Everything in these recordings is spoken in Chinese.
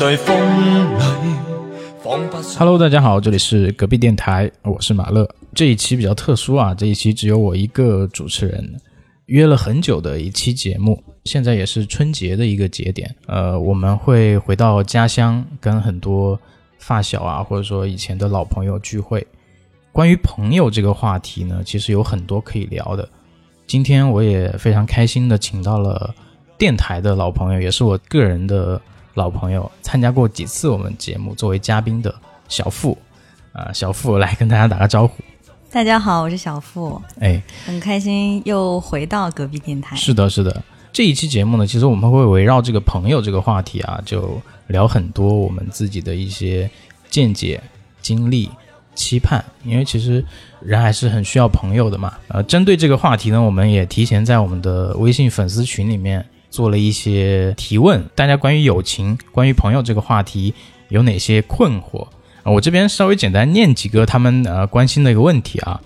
在风里，Hello，大家好，这里是隔壁电台，我是马乐。这一期比较特殊啊，这一期只有我一个主持人，约了很久的一期节目，现在也是春节的一个节点，呃，我们会回到家乡，跟很多发小啊，或者说以前的老朋友聚会。关于朋友这个话题呢，其实有很多可以聊的。今天我也非常开心的请到了电台的老朋友，也是我个人的老朋友，参加过几次我们节目作为嘉宾的小付，啊、小付来跟大家打个招呼。大家好，我是小付，哎，很开心又回到隔壁电台。是的，是的。这一期节目呢，其实我们会围绕这个朋友这个话题啊，就聊很多我们自己的一些见解、经历、期盼。因为其实人还是很需要朋友的嘛。呃，针对这个话题呢，我们也提前在我们的微信粉丝群里面做了一些提问，大家关于友情、关于朋友这个话题有哪些困惑？啊，我这边稍微简单念几个他们呃关心的一个问题啊。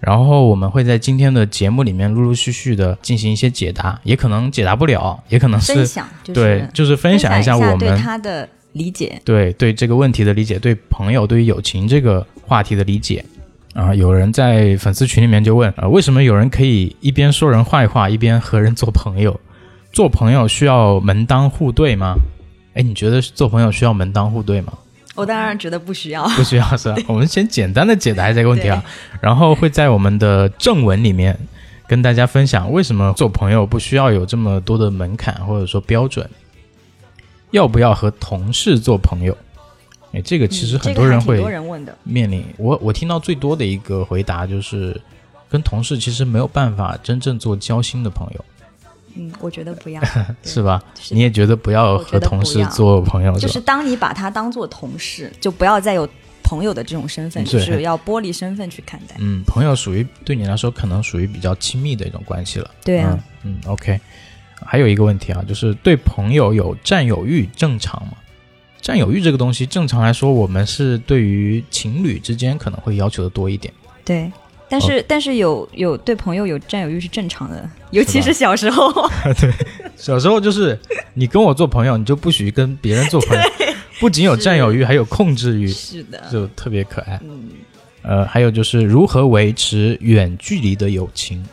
然后我们会在今天的节目里面陆陆续续的进行一些解答，也可能解答不了，也可能是分享就是对，就是分享一下我对们他的理解。对对这个问题的理解，对朋友对于友情这个话题的理解。啊、有人在粉丝群里面就问，呃，为什么有人可以一边说人坏话，一边和人做朋友？做朋友需要门当户对吗？哎，你觉得做朋友需要门当户对吗？我当然觉得不需要。不需要是吧？我们先简单的解答这个问题啊，然后会在我们的正文里面跟大家分享为什么做朋友不需要有这么多的门槛或者说标准，要不要和同事做朋友？哎，这个其实很多人会。面临。我我听到最多的一个回答就是，跟同事其实没有办法真正做交心的朋友，嗯，我觉得不要，是吧？是你也觉得不要和同事做朋友就是？当你把他当做同事，就不要再有朋友的这种身份，就是要剥离身份去看待。嗯，朋友属于对你来说可能属于比较亲密的一种关系了。对啊，嗯嗯，OK。还有一个问题啊，就是对朋友有占有欲正常吗？占有欲这个东西，正常来说，我们是对于情侣之间可能会要求的多一点。对。但是、哦但是有有对朋友有占有欲是正常的，尤其是小时候。对小时候就是你跟我做朋友，你就不许跟别人做朋友，不仅有占有欲，还有控制欲，是的，就特别可爱。嗯，呃，还有就是如何维持远距离的友情，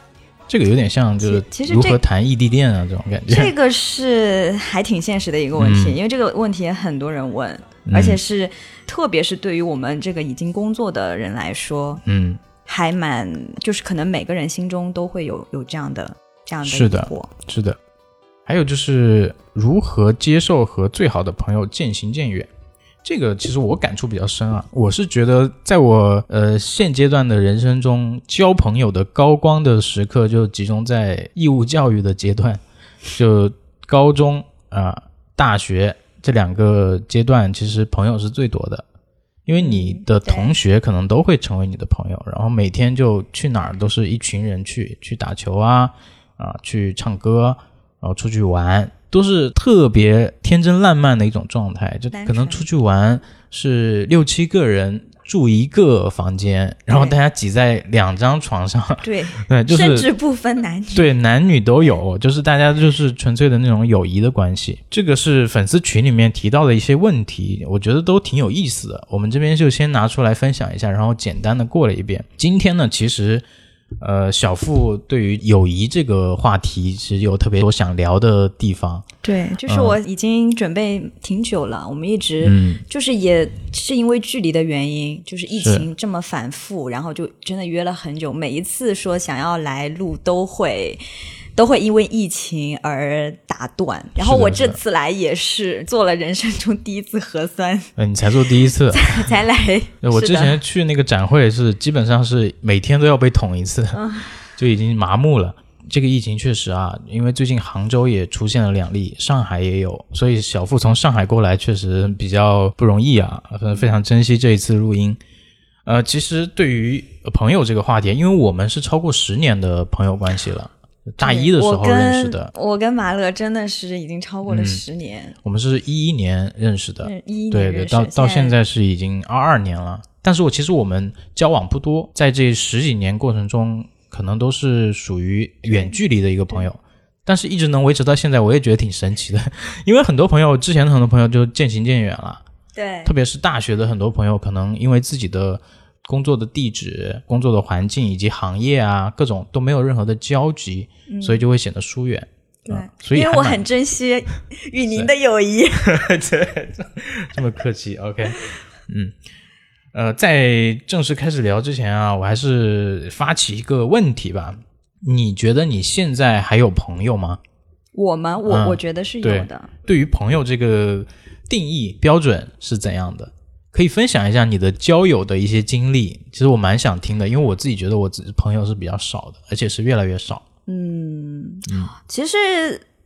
这个有点像就是如何谈异地恋啊这种感觉。这个是还挺现实的一个问题，嗯。因为这个问题也很多人问，嗯。而且是特别是对于我们这个已经工作的人来说，嗯，还蛮就是可能每个人心中都会有有这样的这样的是的。是的。还有就是如何接受和最好的朋友渐行渐远，这个其实我感触比较深啊。我是觉得，在我呃现阶段的人生中，交朋友的高光的时刻就集中在义务教育的阶段，就高中啊、大学这两个阶段，其实朋友是最多的。因为你的同学可能都会成为你的朋友，然后每天就去哪儿都是一群人去去打球啊，啊，去唱歌，然后出去玩，都是特别天真烂漫的一种状态。就可能出去玩是六七个人住一个房间，然后大家挤在两张床上，对，对，就甚是至不分男女。对男女都有，就是大家就是纯粹的那种友谊的关系。这个是粉丝群里面提到的一些问题，我觉得都挺有意思的。我们这边就先拿出来分享一下，然后简单的过了一遍。今天呢，其实。呃，小付对于友谊这个话题其实有特别多想聊的地方，对，就是我已经准备挺久了，我们一直嗯，就是也是因为距离的原因，就是疫情这么反复，然后就真的约了很久，每一次说想要来录都会。都会因为疫情而打断，然后我这次来也是做了人生中第一次核酸。呃，你才做第一次，才来。我之前去那个展会是基本上是每天都要被捅一次，就已经麻木了。这个疫情确实啊，因为最近杭州也出现了两例，上海也有，所以小付从上海过来确实比较不容易啊，呃非常珍惜这一次录音。呃，其实对于朋友这个话题，因为我们是超过十年的朋友关系了，大一的时候认识的，我跟马乐真的是已经超过了嗯。十年，我们是一一年认识的，嗯一一对对，年认识到到现在是已经二二年了。但是我其实我们交往不多，在这十几年过程中，可能都是属于远距离的一个朋友。但是一直能维持到现在，我也觉得挺神奇的。因为很多朋友之前的很多朋友就渐行渐远了，对。特别是大学的很多朋友，可能因为自己的工作的地址、工作的环境以及行业啊各种都没有任何的交集，所以就会显得疏远。对啊，所以因为我很珍惜与您的友谊。这么客气，OK，嗯，呃，在正式开始聊之前啊，我还是发起一个问题吧。你觉得你现在还有朋友吗？我吗，我、嗯我觉得是有对的。对于朋友这个定义标准是怎样的？可以分享一下你的交友的一些经历。其实我蛮想听的，因为我自己觉得我自己朋友是比较少的，而且是越来越少。嗯其实，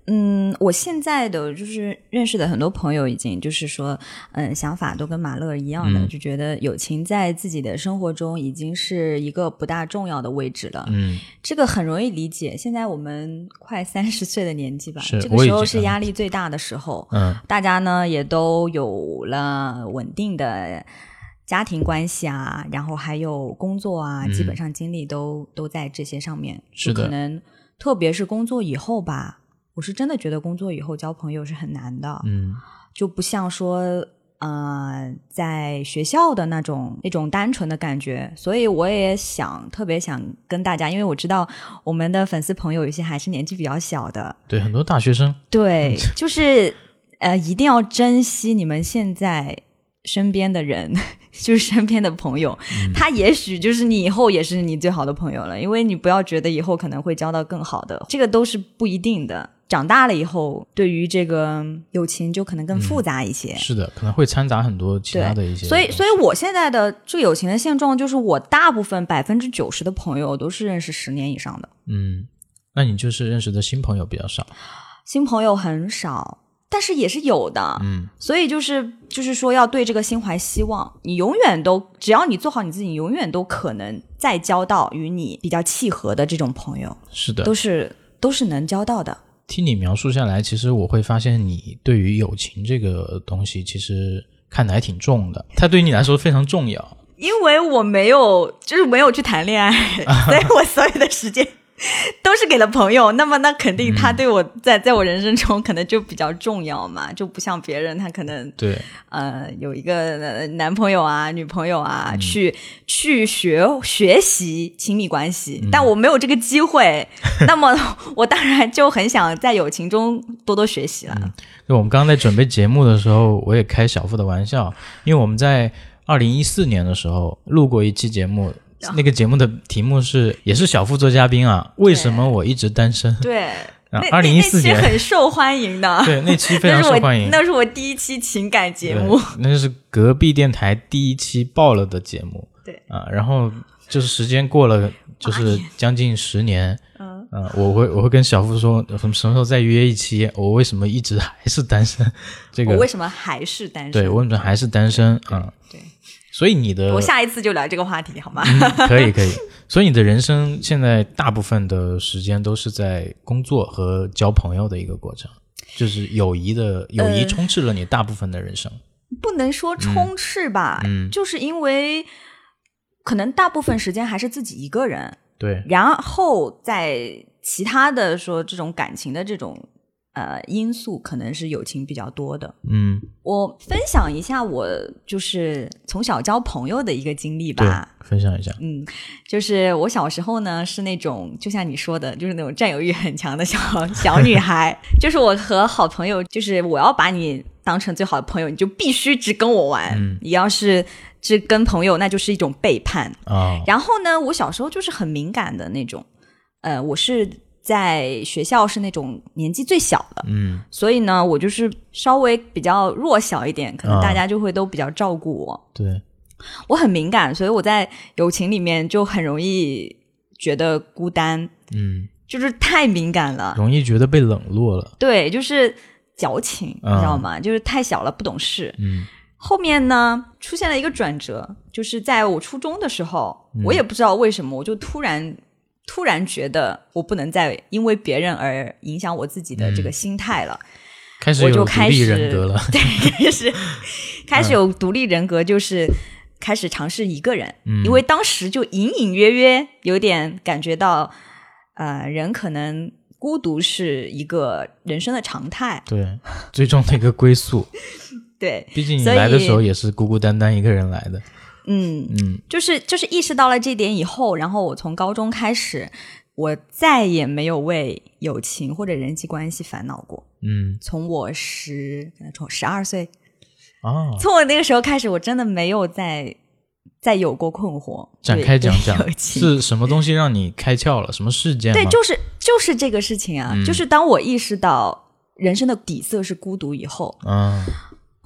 嗯，我现在的就是认识的很多朋友，已经就是说，嗯，想法都跟马乐一样的，嗯就觉得友情在自己的生活中已经是一个不大重要的位置了。嗯，这个很容易理解。现在我们快三十岁的年纪吧，这个时候是压力最大的时候。嗯，大家呢也都有了稳定的家庭关系啊，然后还有工作啊，基本上精力都都在这些上面。嗯是的可能特别是工作以后吧，我是真的觉得工作以后交朋友是很难的。嗯，就不像说。呃，在学校的那种那种单纯的感觉，所以我也想特别想跟大家，因为我知道我们的粉丝朋友有些还是年纪比较小的，对，很多大学生，对，就是呃，一定要珍惜你们现在身边的人，就是身边的朋友，他也许就是你以后也是你最好的朋友了，因为你不要觉得以后可能会交到更好的，这个都是不一定的。长大了以后，对于这个友情就可能更复杂一些。是的，可能会掺杂很多其他的一些。所以，所以我现在的这个友情的现状就是，我大部分百分之九十的朋友都是认识十年以上的，嗯，那你就是认识的新朋友比较少。新朋友很少，但是也是有的。嗯，所以就是就是说，要对这个心怀希望，你永远都只要你做好你自己，你永远都可能再交到与你比较契合的这种朋友，是的，都是都是能交到的。听你描述下来，其实我会发现你对于友情这个东西，其实看得还挺重的，它对于你来说非常重要。因为我没有，就是没有去谈恋爱，所以我所有的时间 都是给了朋友。那么，那肯定他对我在在我人生中可能就比较重要嘛，就不像别人，他可能对，呃有一个呃男朋友啊、女朋友啊，去去学学习亲密关系，但我没有这个机会。那么，我当然就很想在友情中多多学习了。就我们刚刚在准备节目的时候，我也开小付的玩笑，因为我们在二零一四年的时候录过一期节目，那个节目的题目是也是小付做嘉宾啊，为什么我一直单身？对，啊那2014那那期年很受欢迎的。对，那期非常 受欢迎。那是我第一期情感节目。那是隔壁电台第一期爆了的节目。对啊，然后就是时间过了，就是将近十年。嗯，呃，我会我会跟小付说，什么什么时候再约一期？我为什么一直还是单身？这个我为什么还是单身？对我为什么还是单身？嗯，对，所以你的我下一次就聊这个话题好吗？嗯可以可以，所以你的人生现在大部分的时间都是在工作和交朋友的一个过程，就是友谊的友谊呃充斥了你大部分的人生。不能说充斥吧，嗯就是因为可能大部分时间还是自己一个人，对，然后在其他的说这种感情的这种呃因素，可能是友情比较多的。嗯，我分享一下我就是从小交朋友的一个经历吧。，分享一下。嗯，就是我小时候呢是那种，就像你说的，就是那种占有欲很强的小小女孩。就是我和好朋友，就是我要把你当成最好的朋友，你就必须只跟我玩。嗯你要是只跟朋友，那就是一种背叛。啊，然后呢，我小时候就是很敏感的那种，呃，我是在学校是那种年纪最小的，嗯所以呢，我就是稍微比较弱小一点，可能啊大家就会都比较照顾我。对，我很敏感，所以我在友情里面就很容易觉得孤单，嗯，就是太敏感了。容易觉得被冷落了。对，就是矫情，你啊知道吗？就是太小了，不懂事。嗯后面呢，出现了一个转折，就是在我初中的时候，嗯我也不知道为什么，我就突然突然觉得我不能再因为别人而影响我自己的这个心态了。开始我有独立就开始人格了。对，开始 开始有独立人格，就是开始尝试一个人，嗯因为当时就隐隐约约有点感觉到，呃，人可能孤独是一个人生的常态。对，最终的一个归宿。对，毕竟你来的时候也是孤孤单单一个人来的。嗯，嗯就是就是意识到了这点以后，然后我从高中开始，我再也没有为友情或者人际关系烦恼过。嗯从我十从十二岁，啊，从我那个时候开始，我真的没有再再有过困惑。展开讲讲是什么东西让你开窍了？什么事件？对，就是就是这个事情啊，嗯就是当我意识到人生的底色是孤独以后，嗯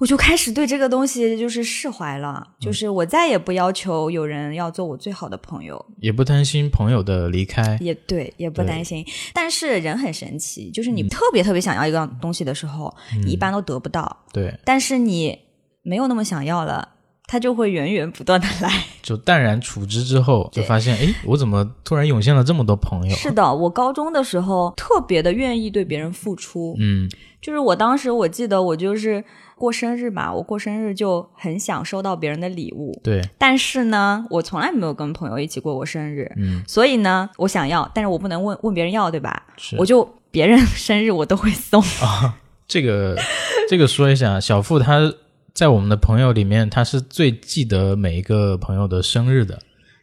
我就开始对这个东西就是释怀了，嗯就是我再也不要求有人要做我最好的朋友，也不担心朋友的离开。也对，也不担心。但是人很神奇，就是你特别特别想要一个东西的时候，你一般都得不到，对，但是你没有那么想要了，它就会源源不断的来。就淡然处之之后，就发现，哎，我怎么突然涌现了这么多朋友？是的，我高中的时候特别的愿意对别人付出，嗯就是我当时我记得我就是过生日嘛，我过生日就很想收到别人的礼物，对，但是呢，我从来没有跟朋友一起过过生日，嗯。所以呢，我想要，但是我不能问问别人要，对吧？是。我就别人生日我都会送。啊，这个 这个说一下，小付他在我们的朋友里面，他是最记得每一个朋友的生日的，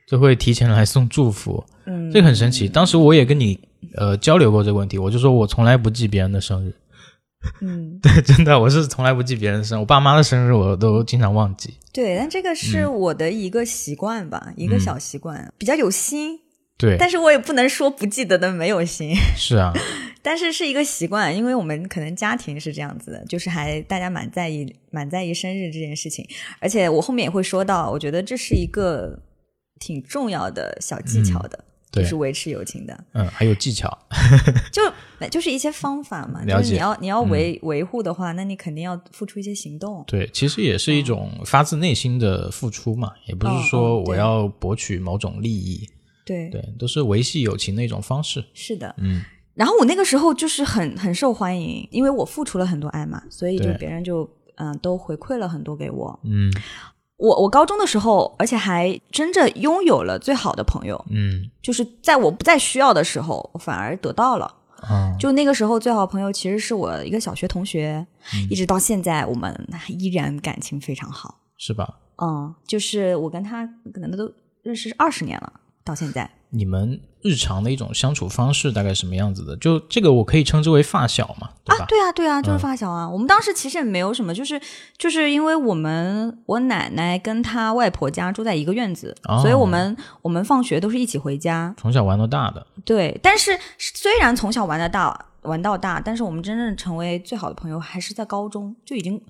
就会提前来送祝福，嗯，这个很神奇。当时我也跟你呃交流过这个问题，我就说我从来不记别人的生日，嗯，对，真的我是从来不记别人的生日，我爸妈的生日我都经常忘记。对，但这个是我的一个习惯吧，一个小习惯，比较有心，对，但是我也不能说不记得的没有心。是啊，但是是一个习惯，因为我们可能家庭是这样子的，就是还大家蛮在意蛮在意生日这件事情，而且我后面也会说到，我觉得这是一个挺重要的小技巧的，对就是维持友情的，嗯，还有技巧，就就是一些方法嘛，就是你要你要维、维护的话，那你肯定要付出一些行动。对，其实也是一种发自内心的付出嘛，也不是哦说我要博取某种利益，对，对，都是维系友情的一种方式。是的。嗯，然后我那个时候就是很很受欢迎，因为我付出了很多爱嘛，所以就别人就嗯都回馈了很多给我。嗯我我高中的时候，而且还真正拥有了最好的朋友，嗯就是在我不再需要的时候，我反而得到了。啊，就那个时候，最好朋友其实是我一个小学同学，嗯一直到现在，我们依然感情非常好。是吧？嗯，就是我跟他可能都认识二十年了，到现在。你们日常的一种相处方式大概什么样子的？就这个我可以称之为发小嘛，对吧？啊，对啊，对啊，就是嗯发小啊。我们当时其实也没有什么，就是就是因为我们我奶奶跟她外婆家住在一个院子，哦所以我们我们放学都是一起回家。从小玩到大的，对，但是虽然从小玩的大玩到大，但是我们真正成为最好的朋友还是在高中，就已经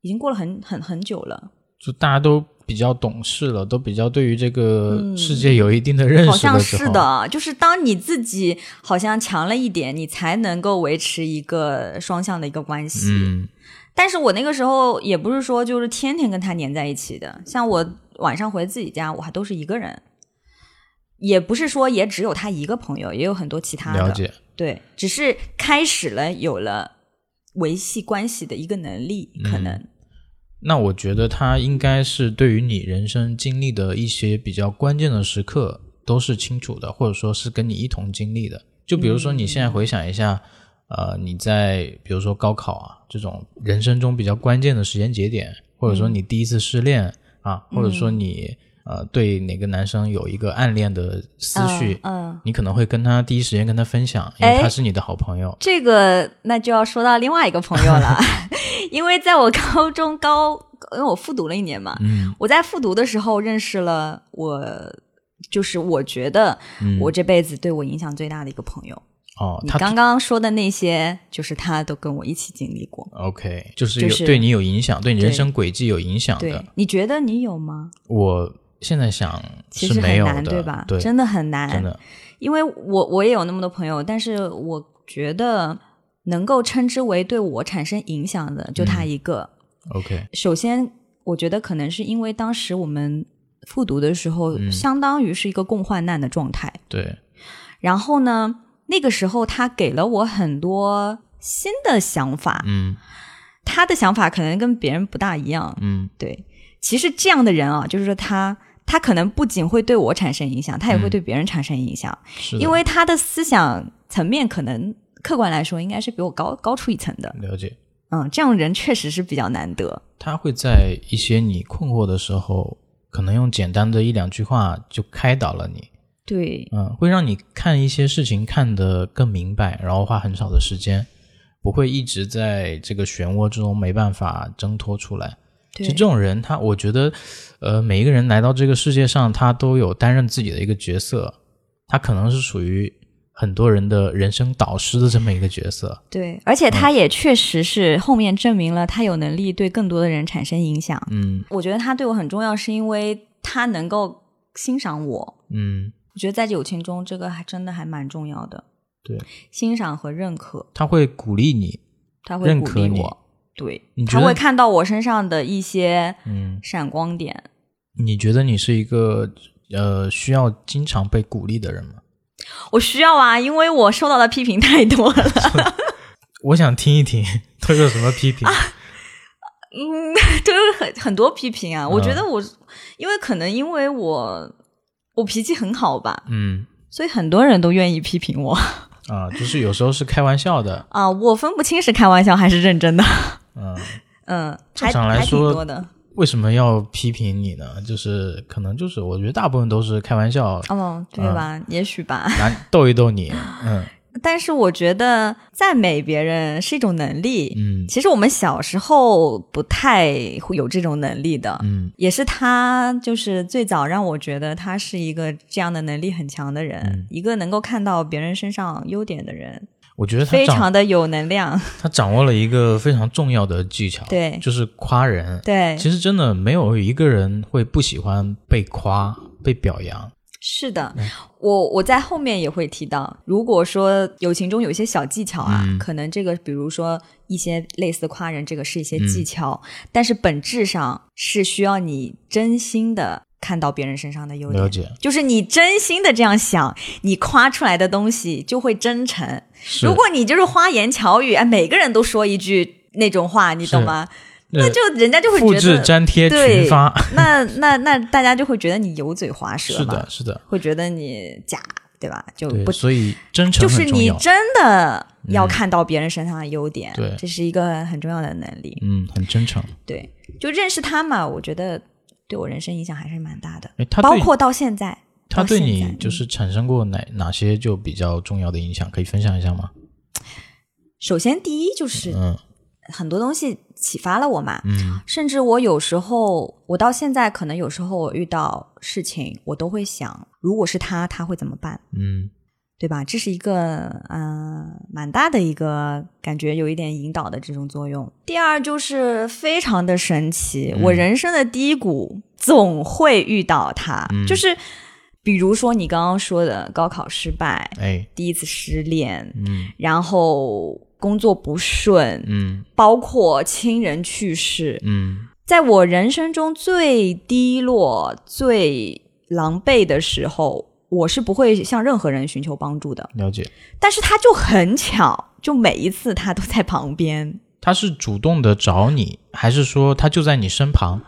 已经过了很很很久了。就大家都比较懂事了，都比较对于这个世界有一定的认识嗯好像，是的，就是当你自己好像强了一点，你才能够维持一个双向的一个关系。嗯但是我那个时候也不是说就是天天跟他黏在一起的，像我晚上回自己家，我还都是一个人，也不是说也只有他一个朋友，也有很多其他的。了解，对，只是开始了有了维系关系的一个能力，可能。那我觉得他应该是对于你人生经历的一些比较关键的时刻都是清楚的，或者说是跟你一同经历的。就比如说你现在回想一下，呃，你在比如说高考啊这种人生中比较关键的时间节点，或者说你第一次失恋啊，或者说你呃对哪个男生有一个暗恋的思绪，嗯嗯你可能会跟他第一时间跟他分享，因为哎他是你的好朋友。这个那就要说到另外一个朋友了，因为在我高中高，因为我复读了一年嘛，嗯我在复读的时候认识了我，就是我觉得嗯，我这辈子对我影响最大的一个朋友。哦，他你刚刚说的那些，就是他都跟我一起经历过。OK，就是就是有对你有影响，对你人生轨迹有影响的。，你觉得你有吗？我现在想其实很难，对吧？对，真的很难，真的，因为我我也有那么多朋友，但是我觉得能够称之为对我产生影响的，就他一个。OK，首先，我觉得可能是因为当时我们复读的时候，嗯相当于是一个共患难的状态。对，然后呢，那个时候他给了我很多新的想法，嗯他的想法可能跟别人不大一样。嗯对，其实这样的人啊，就是说他。他可能不仅会对我产生影响，他也会嗯对别人产生影响，因为他的思想层面可能客观来说应该是比我高高出一层的。了解。嗯，这样人确实是比较难得。他会在一些你困惑的时候，可能用简单的一两句话就开导了你。对，嗯，会让你看一些事情看得更明白，然后花很少的时间，不会一直在这个漩涡之中没办法挣脱出来。其对实这种人，他我觉得，呃，每一个人来到这个世界上，他都有担任自己的一个角色，他可能是属于很多人的人生导师的这么一个角色。对，而且他也确实是后面证明了他有能力对更多的人产生影响。嗯我觉得他对我很重要，是因为他能够欣赏我。嗯，我觉得在友情中，这个还真的还蛮重要的。对，欣赏和认可，他会鼓励你，他会鼓认可你励我。对他会看到我身上的一些嗯，闪光点。你觉得你是一个呃需要经常被鼓励的人吗？我需要啊，因为我受到的批评太多了。我想听一听都有什么批评。嗯，都有很很多批评啊。我觉得我，因为可能因为我我脾气很好吧，嗯所以很多人都愿意批评我啊，就是有时候是开玩笑的，啊。我分不清是开玩笑还是认真的。嗯，嗯，正常来说的。为什么要批评你呢？就是可能就是我觉得大部分都是开玩笑，哦，对吧？也许吧。来逗一逗你，嗯 但是我觉得赞美别人是一种能力。嗯其实我们小时候不太会有这种能力的。嗯也是他，就是最早让我觉得他是一个这样的能力很强的人，嗯一个能够看到别人身上优点的人，我觉得他非常的有能量。他掌握了一个非常重要的技巧，对就是夸人。对，其实真的没有一个人会不喜欢被夸、被表扬。是的，我我在后面也会提到，如果说友情中有一些小技巧啊，嗯可能这个比如说一些类似夸人，这个是一些嗯技巧，但是本质上是需要你真心的看到别人身上的优点。了解，就是你真心的这样想，你夸出来的东西就会真诚。如果你就是花言巧语，哎，每个人都说一句那种话，你懂吗？那呃就人家就会复制觉得，粘贴对群发，那那那大家就会觉得你油嘴滑舌。是的，是的，会觉得你假，对吧？就，不所以真诚就是。你真的要看到别人身上的优点，对这是一个很重要的能力。嗯，很真诚。对，就认识他嘛，我觉得对我人生影响还是蛮大的，包括到现在，他对你就是产生过哪哪些就比较重要的影响，可以分享一下吗？首先第一就是嗯很多东西启发了我嘛，嗯甚至我有时候，我到现在可能有时候我遇到事情，我都会想，如果是他，他会怎么办？嗯对吧？这是一个嗯、呃蛮大的一个感觉，有一点引导的这种作用。第二就是非常的神奇，嗯。我人生的低谷总会遇到他，嗯。就是比如说你刚刚说的高考失败，哎。第一次失恋，嗯。然后工作不顺，嗯。包括亲人去世，嗯。在我人生中最低落、最狼狈的时候，我是不会向任何人寻求帮助的。了解。但是他就很巧，就每一次他都在旁边，他是主动的找你，还是说他就在你身旁？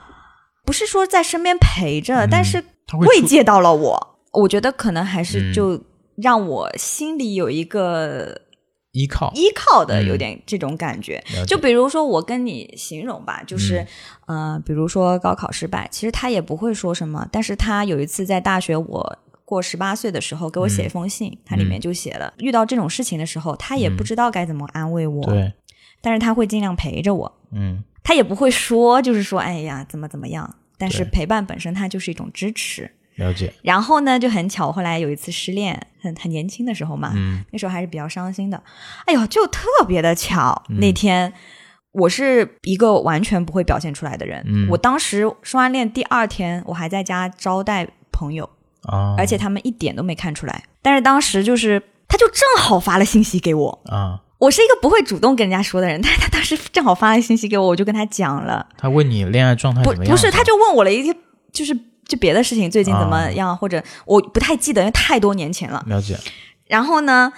不是说在身边陪着，嗯但是慰藉到了我。我觉得可能还是嗯就让我心里有一个依靠。依靠的，嗯有点这种感觉。就比如说我跟你形容吧，就是、嗯呃，比如说高考失败，其实他也不会说什么，但是他有一次在大学我。过十八岁的时候，给我写一封信，它里面就写了，遇到这种事情的时候，他也不知道该怎么安慰我，嗯对，但是他会尽量陪着我，嗯他也不会说，就是说，哎呀，怎么怎么样。但是陪伴本身它就是一种支持。了解。然后呢，就很巧，后来有一次失恋，很很年轻的时候嘛，嗯那时候还是比较伤心的。哎呦，就特别的巧，嗯那天我是一个完全不会表现出来的人。嗯我当时说完恋第二天，我还在家招待朋友，啊，而且他们一点都没看出来。但是当时就是，他就正好发了信息给我。啊，我是一个不会主动跟人家说的人，但是他当时正好发了信息给我，我就跟他讲了。他问你恋爱状态不怎么样？不是，他就问我了一些，就是就别的事情最近怎么啊样，或者我不太记得，因为太多年前了。了解。然后呢，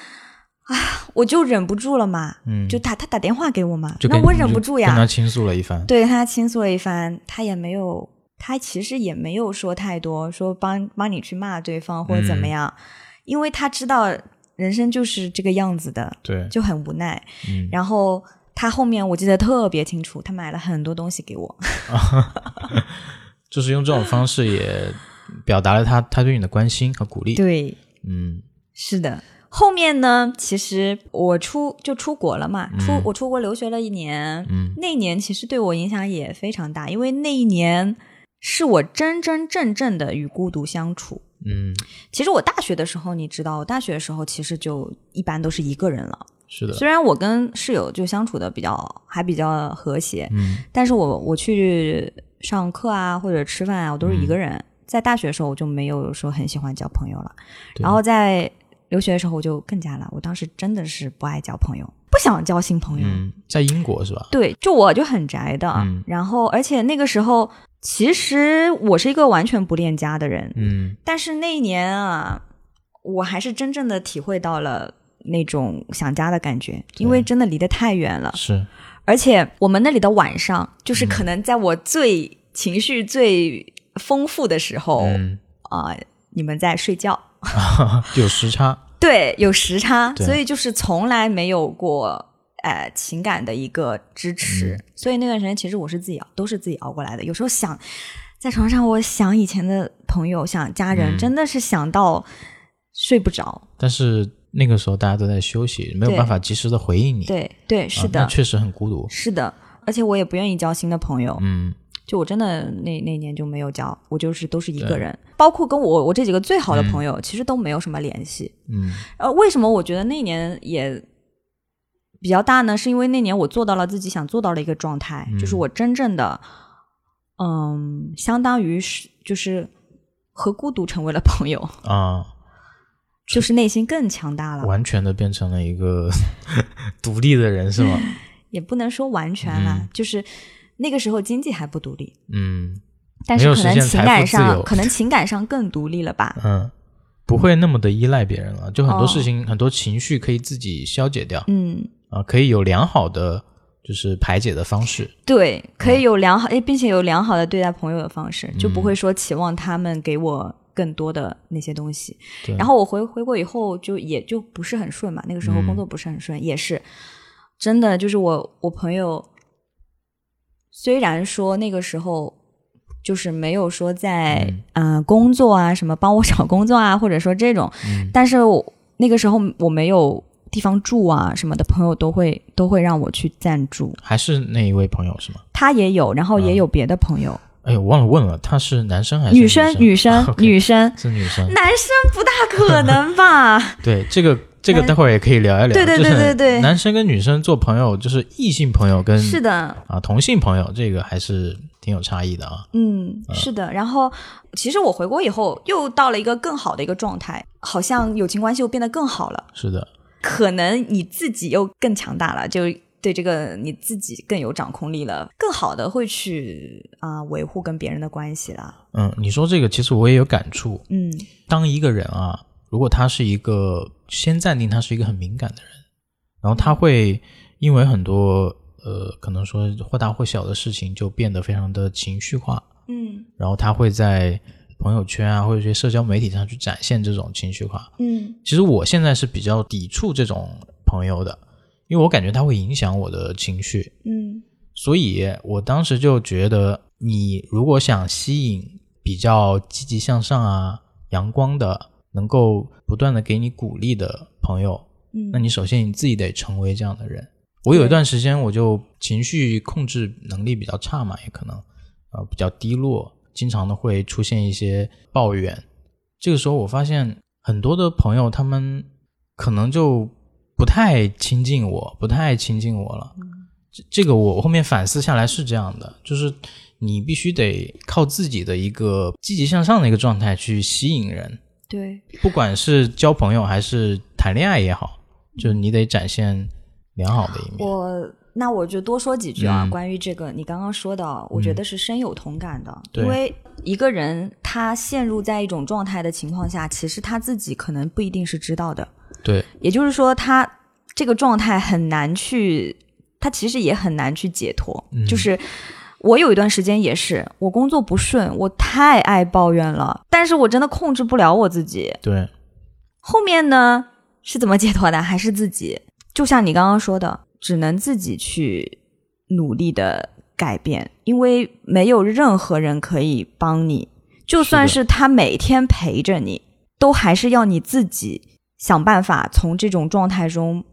啊，我就忍不住了嘛，嗯，就打他打电话给我嘛，那我忍不住呀，跟他倾诉了一番。对他倾诉了一番，他也没有，他其实也没有说太多，说帮帮你去骂对方或者怎么嗯样，因为他知道人生就是这个样子的，对，就很无奈。嗯，然后他后面我记得特别清楚，他买了很多东西给我。就是用这种方式也表达了他他对你的关心和鼓励。对，嗯是的。后面呢，其实我出就出国了嘛，出嗯我出国留学了一年，嗯那一年其实对我影响也非常大，因为那一年是我真真正正的与孤独相处。嗯，其实我大学的时候，你知道，我大学的时候其实就一般都是一个人了。是的，虽然我跟室友就相处的比较还比较和谐，嗯但是我我去上课啊或者吃饭啊，我都是一个人。在大学的时候，我就没有说很喜欢交朋友了。然后在留学的时候，我就更加了。我当时真的是不爱交朋友，不想交新朋友。嗯，在英国是吧？对，就我就很宅的。嗯然后，而且那个时候，其实我是一个完全不恋家的人。嗯但是那一年啊，我还是真正的体会到了那种想家的感觉，因为真的离得太远了。是，而且我们那里的晚上，就是嗯可能在我最情绪最丰富的时候啊、嗯，你们在睡觉，有时差。对，有时差，对所以就是从来没有过。呃，情感的一个支持，嗯所以那段时间其实我是自己熬，都是自己熬过来的。有时候想在床上，我想以前的朋友，想家人，嗯真的是想到睡不着。但是那个时候大家都在休息，没有办法及时的回应你。对对，是的，啊确实很孤独。是的，而且我也不愿意交新的朋友。嗯就我真的那那年就没有交，我就是都是一个人，包括跟我我这几个最好的朋友，其实都没有什么联系。嗯呃，为什么我觉得那年也比较大呢？是因为那年我做到了自己想做到的一个状态，嗯就是我真正的，嗯，相当于是就是和孤独成为了朋友，啊，就是内心更强大了。完全的变成了一个 独立的人是吗？也不能说完全啦，嗯就是那个时候经济还不独立，嗯但是可能情感上，可能情感上更独立了吧。嗯，不会那么的依赖别人了，就很多哦事情、很多情绪可以自己消解掉嗯，啊，可以有良好的就是排解的方式。对，可嗯以有良好，诶，并且有良好的对待朋友的方式，就不会说期望他们给我更多的那些东西。对然后我回回国以后，就也就不是很顺嘛，那个时候嗯工作不是很顺，也是真的，就是我我朋友，虽然说那个时候。就是没有说在嗯、呃工作啊什么帮我 找工作啊，或者说这种，嗯但是我那个时候我没有地方住啊什么的，朋友都会都会让我去赞助。还是那一位朋友是吗？他也有，然后也有别的朋友，哎，我忘了问了，他是男生还是女生？女生女生 女生，是女生。男生不大可能吧？对，这个这个待会儿也可以聊一聊。对对对对对男生跟女生做朋友，就是异性朋友跟是的，啊同性朋友，这个还是挺有差异的啊。嗯，是的。然后，其实我回国以后又到了一个更好的一个状态，好像友情关系又变得更好了。是的，可能你自己又更强大了，就对这个你自己更有掌控力了，更好的会去啊、维护跟别人的关系了。嗯，你说这个其实我也有感触。嗯当一个人啊，如果他是一个先暂定他是一个很敏感的人，然后他会因为很多呃可能说或大或小的事情就变得非常的情绪化，嗯然后他会在朋友圈啊或者一些社交媒体上去展现这种情绪化。嗯。其实我现在是比较抵触这种朋友的，因为我感觉他会影响我的情绪，嗯。所以我当时就觉得，你如果想吸引比较积极向上啊、阳光的，能够不断的给你鼓励的朋友，嗯，那你首先你自己得成为这样的人。我有一段时间我就情绪控制能力比较差嘛，也可能呃比较低落，经常的会出现一些抱怨。这个时候我发现很多的朋友他们可能就不太亲近我，不太亲近我了。这这个我后面反思下来是这样的，就是你必须得靠自己的一个积极向上的一个状态去吸引人，对，不管是交朋友还是谈恋爱也好，就是你得展现良好的一面。我那我就多说几句啊，嗯关于这个你刚刚说的，我觉得是深有同感的。对因为一个人他陷入在一种状态的情况下，其实他自己可能不一定是知道的。对，也就是说，他这个状态很难去，他其实也很难去解脱。嗯就是我有一段时间也是，我工作不顺，我太爱抱怨了，但是我真的控制不了我自己。对，后面呢，是怎么解脱的？还是自己？就像你刚刚说的，只能自己去努力的改变，因为没有任何人可以帮你。就算是他每天陪着你，都还是要你自己想办法从这种状态中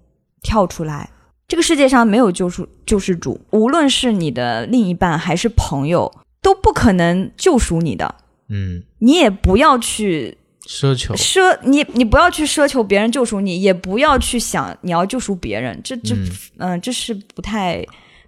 跳出来。这个世界上没有救赎救世主，无论是你的另一半还是朋友，都不可能救赎你的。嗯，你也不要去奢求，奢你你不要去奢求别人救赎你，也不要去想你要救赎别人，这这嗯、这是不太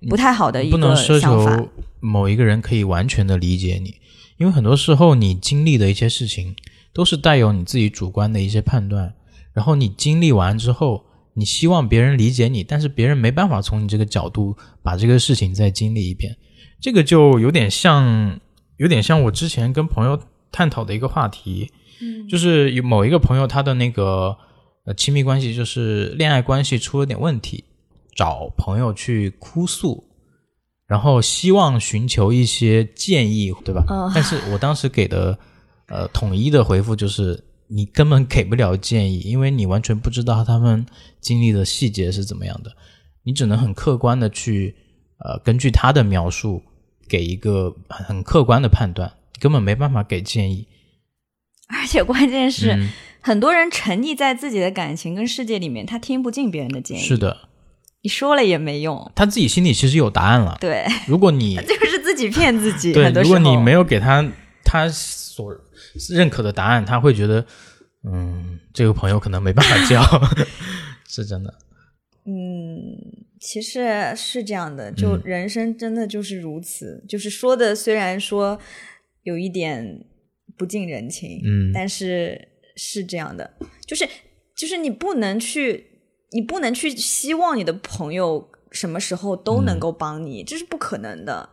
不太好的一个想法不能奢。求某一个人可以完全的理解你，因为很多时候你经历的一些事情都是带有你自己主观的一些判断，然后你经历完之后，你希望别人理解你，但是别人没办法从你这个角度把这个事情再经历一遍，这个就有点像，有点像我之前跟朋友探讨的一个话题，嗯就是有某一个朋友他的那个呃亲密关系就是恋爱关系出了点问题，找朋友去哭诉，然后希望寻求一些建议，对吧？嗯但是我当时给的呃统一的回复就是，你根本给不了建议，因为你完全不知道他们经历的细节是怎么样的，你只能很客观的去呃根据他的描述给一个很很客观的判断，根本没办法给建议。而且关键是，嗯很多人沉溺在自己的感情跟世界里面，他听不进别人的建议。是，的，你说了也没用。他自己心里其实有答案了。对，如果你 就是自己骗自己。对，如果你没有给他他所认可的答案，他会觉得，嗯，这个朋友可能没办法交，是真的。嗯，其实是这样的，就嗯人生真的就是如此。就是说的虽然说有一点不近人情，嗯。但是是这样的，就是就是你不能去，你不能去希望你的朋友什么时候都能够帮你，这是不可能的。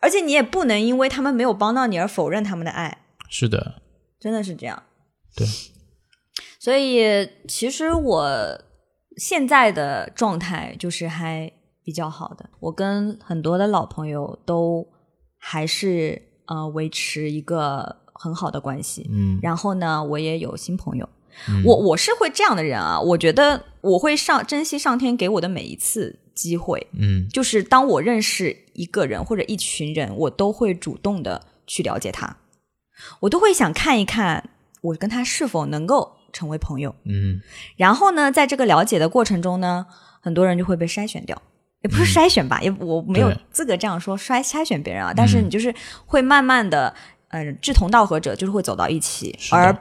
而且你也不能因为他们没有帮到你而否认他们的爱，是的，真的是这样。对，所以其实我现在的状态就是还比较好的，我跟很多的老朋友都还是呃维持一个很好的关系。嗯。然后呢，我也有新朋友。嗯。我我是会这样的人啊，我觉得我会上珍惜上天给我的每一次机会，嗯。就是当我认识一个人或者一群人，我都会主动的去了解他，我都会想看一看我跟他是否能够成为朋友。嗯。然后呢，在这个了解的过程中呢，很多人就会被筛选掉，也不是筛选吧，也我没有资格这样说筛筛选别人啊，但是你就是会慢慢的，嗯、志同道合者就是会走到一起，而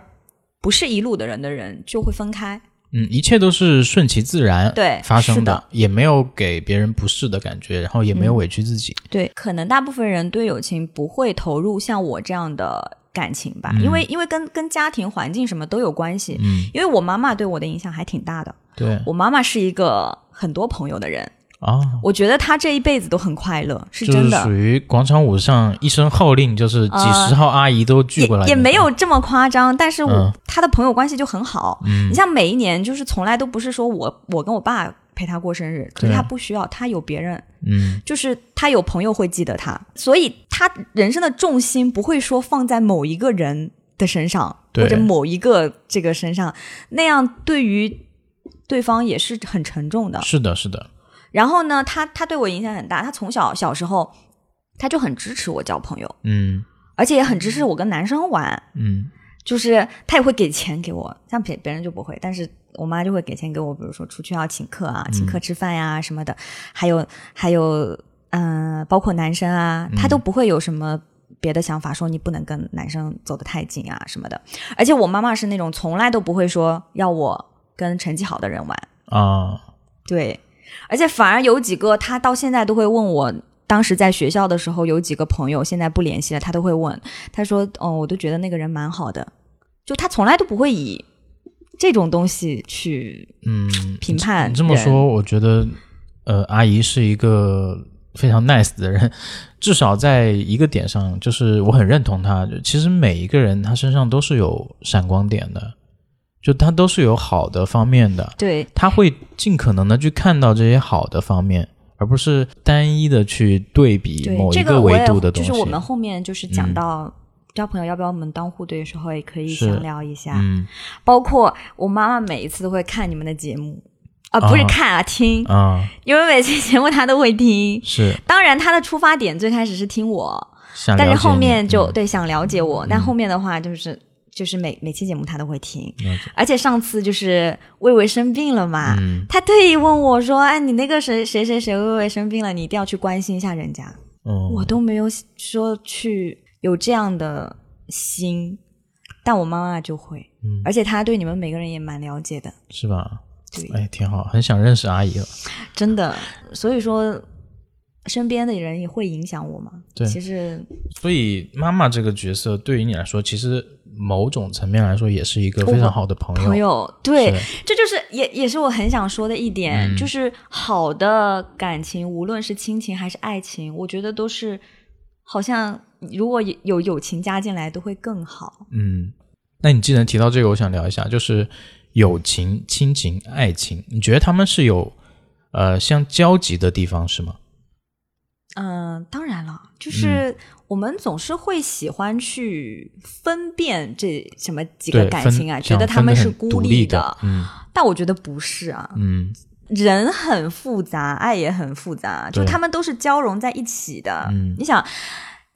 不是一路的人的人就会分开。嗯，一切都是顺其自然对发生是的也没有给别人不适的感觉，然后也没有嗯委屈自己。对，可能大部分人对友情不会投入像我这样的感情吧，嗯因为因为跟跟家庭环境什么都有关系。嗯，因为我妈妈对我的影响还挺大的，对我妈妈是一个很多朋友的人，啊，我觉得他这一辈子都很快乐，是就是真的。属于广场舞上一声号令，就是几十号阿姨都聚过来也没有这么夸张，但是我、嗯。她的朋友关系就很好。嗯。你像每一年，就是从来都不是说我我跟我爸陪他过生日，可是对她不需要，他有别人，嗯。就是他有朋友会记得他，所以他人生的重心不会说放在某一个人的身上，对。或者某一个这个身上，那样对于对方也是很沉重的。是的，是的，然后呢，他他对我影响很大，他从小小时候他就很支持我交朋友，嗯而且也很支持我跟男生玩，嗯就是他也会给钱给我，像别别人就不会，但是我妈就会给钱给我，比如说出去要请客啊，请客吃饭呀、什么的，还有还有嗯、呃包括男生啊，他都不会有什么。别的想法说你不能跟男生走得太近啊什么的，而且我妈妈是那种从来都不会说要我跟成绩好的人玩，啊，对，而且反而有几个，他到现在都会问我，当时在学校的时候有几个朋友现在不联系了，他都会问，他说：“哦，我都觉得那个人蛮好的。”就他从来都不会以这种东西去嗯，评判你这么说，我觉得，呃，阿姨是一个非常 nice 的人，至少在一个点上，就是我很认同她。其实每一个人他身上都是有闪光点的，就他都是有好的方面的，对。他会尽可能的去看到这些好的方面，而不是单一的去对比某一个维度的东西。就是我们后面就是讲嗯。到交朋友要不要我们当户对的时候，也可以是。详聊一下。嗯。包括我妈妈每一次都会看你们的节目，啊，不是啊看啊，听，啊，因为每期节目她都会听。是。当然，她的出发点最开始是听我，但是后面就对想了解我，但后面的话就是就是每每期节目他都会听。而且上次就是魏巍生病了嘛，嗯她特意问我说：“哎，你那个谁谁谁谁魏巍生病了，你一定要去关心一下人家。嗯，我都没有说去有这样的心，但我妈妈就会，嗯而且她对你们每个人也蛮了解的，是吧？对，哎，挺好，很想认识阿姨了。真的。所以说，身边的人也会影响我嘛。对其实所以妈妈这个角色对于你来说，其实某种层面来说也是一个非常好的朋友。朋友对，这就是也也是我很想说的一点，嗯就是好的感情，无论是亲情还是爱情，我觉得都是好像如果有有友情加进来，都会更好。嗯，那你既然提到这个，我想聊一下，就是友情、亲情、爱情，你觉得他们是有呃相交集的地方是吗？嗯，当然了，就是我们总是会喜欢去分辨这什么几个感情啊，觉得他们是孤立的，嗯但我觉得不是啊。嗯人很复杂，爱也很复杂，就他们都是交融在一起的。嗯你想，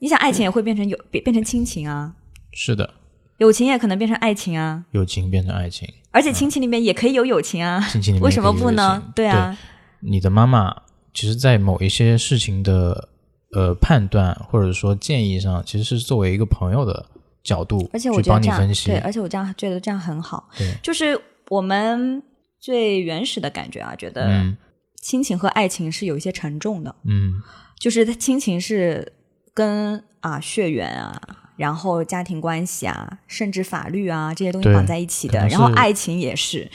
你想，爱情也会变成友变变成亲情啊，是的，友情也可能变成爱情啊，友情变成爱情，而且亲情里面也可以有友情啊，亲情里面为什么不呢？对啊，你的妈妈其实，在某一些事情的呃判断或者说建议上，其实是作为一个朋友的角度而且我去觉得这样帮你分析。对，。而且我这样觉得这样很好，对，就是我们最原始的感觉啊，觉得嗯。亲情和爱情是有一些沉重的，嗯。就是它亲情是跟啊血缘啊，然后家庭关系啊，甚至法律啊这些东西绑在一起的。然后爱情也是，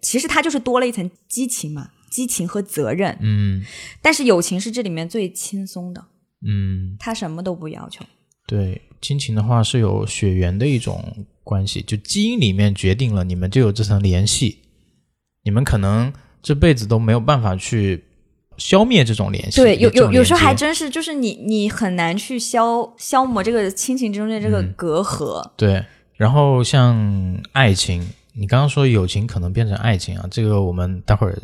其实它就是多了一层激情嘛，激情和责任。嗯但是友情是这里面最轻松的，嗯，他什么都不要求。对，亲情的话是有血缘的一种关系，就基因里面决定了你们就有这层联系，你们可能这辈子都没有办法去消灭这种联系。对，有有有时候还真是，就是你你很难去消消磨这个亲情之中的这个嗯隔阂。对。然后像爱情，你刚刚说友情可能变成爱情啊，这个我们待会儿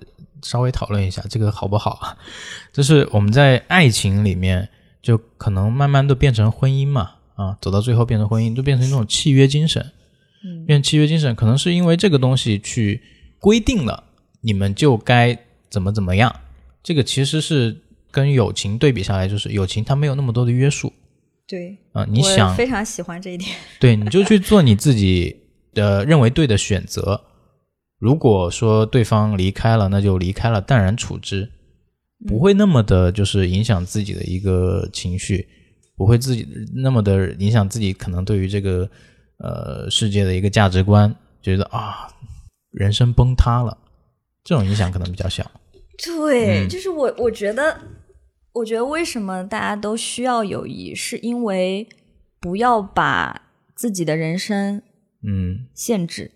稍微讨论一下，这个好不好啊？就是我们在爱情里面，就可能慢慢都变成婚姻嘛，啊，走到最后变成婚姻，就变成一种契约精神。嗯变成契约精神，可能是因为这个东西去规定了你们就该怎么怎么样。这个其实是跟友情对比下来，就是友情它没有那么多的约束对，啊、你想非常喜欢这一点。对，你就去做你自己的认为对的选择。如果说对方离开了，那就离开了，淡然处之，不会那么的，就是影响自己的一个情绪，不会自己那么的影响自己可能对于这个呃世界的一个价值观，觉得啊人生崩塌了，这种影响可能比较小。对，嗯。就是我，我觉得，我觉得为什么大家都需要友谊，是因为不要把自己的人生嗯。限制，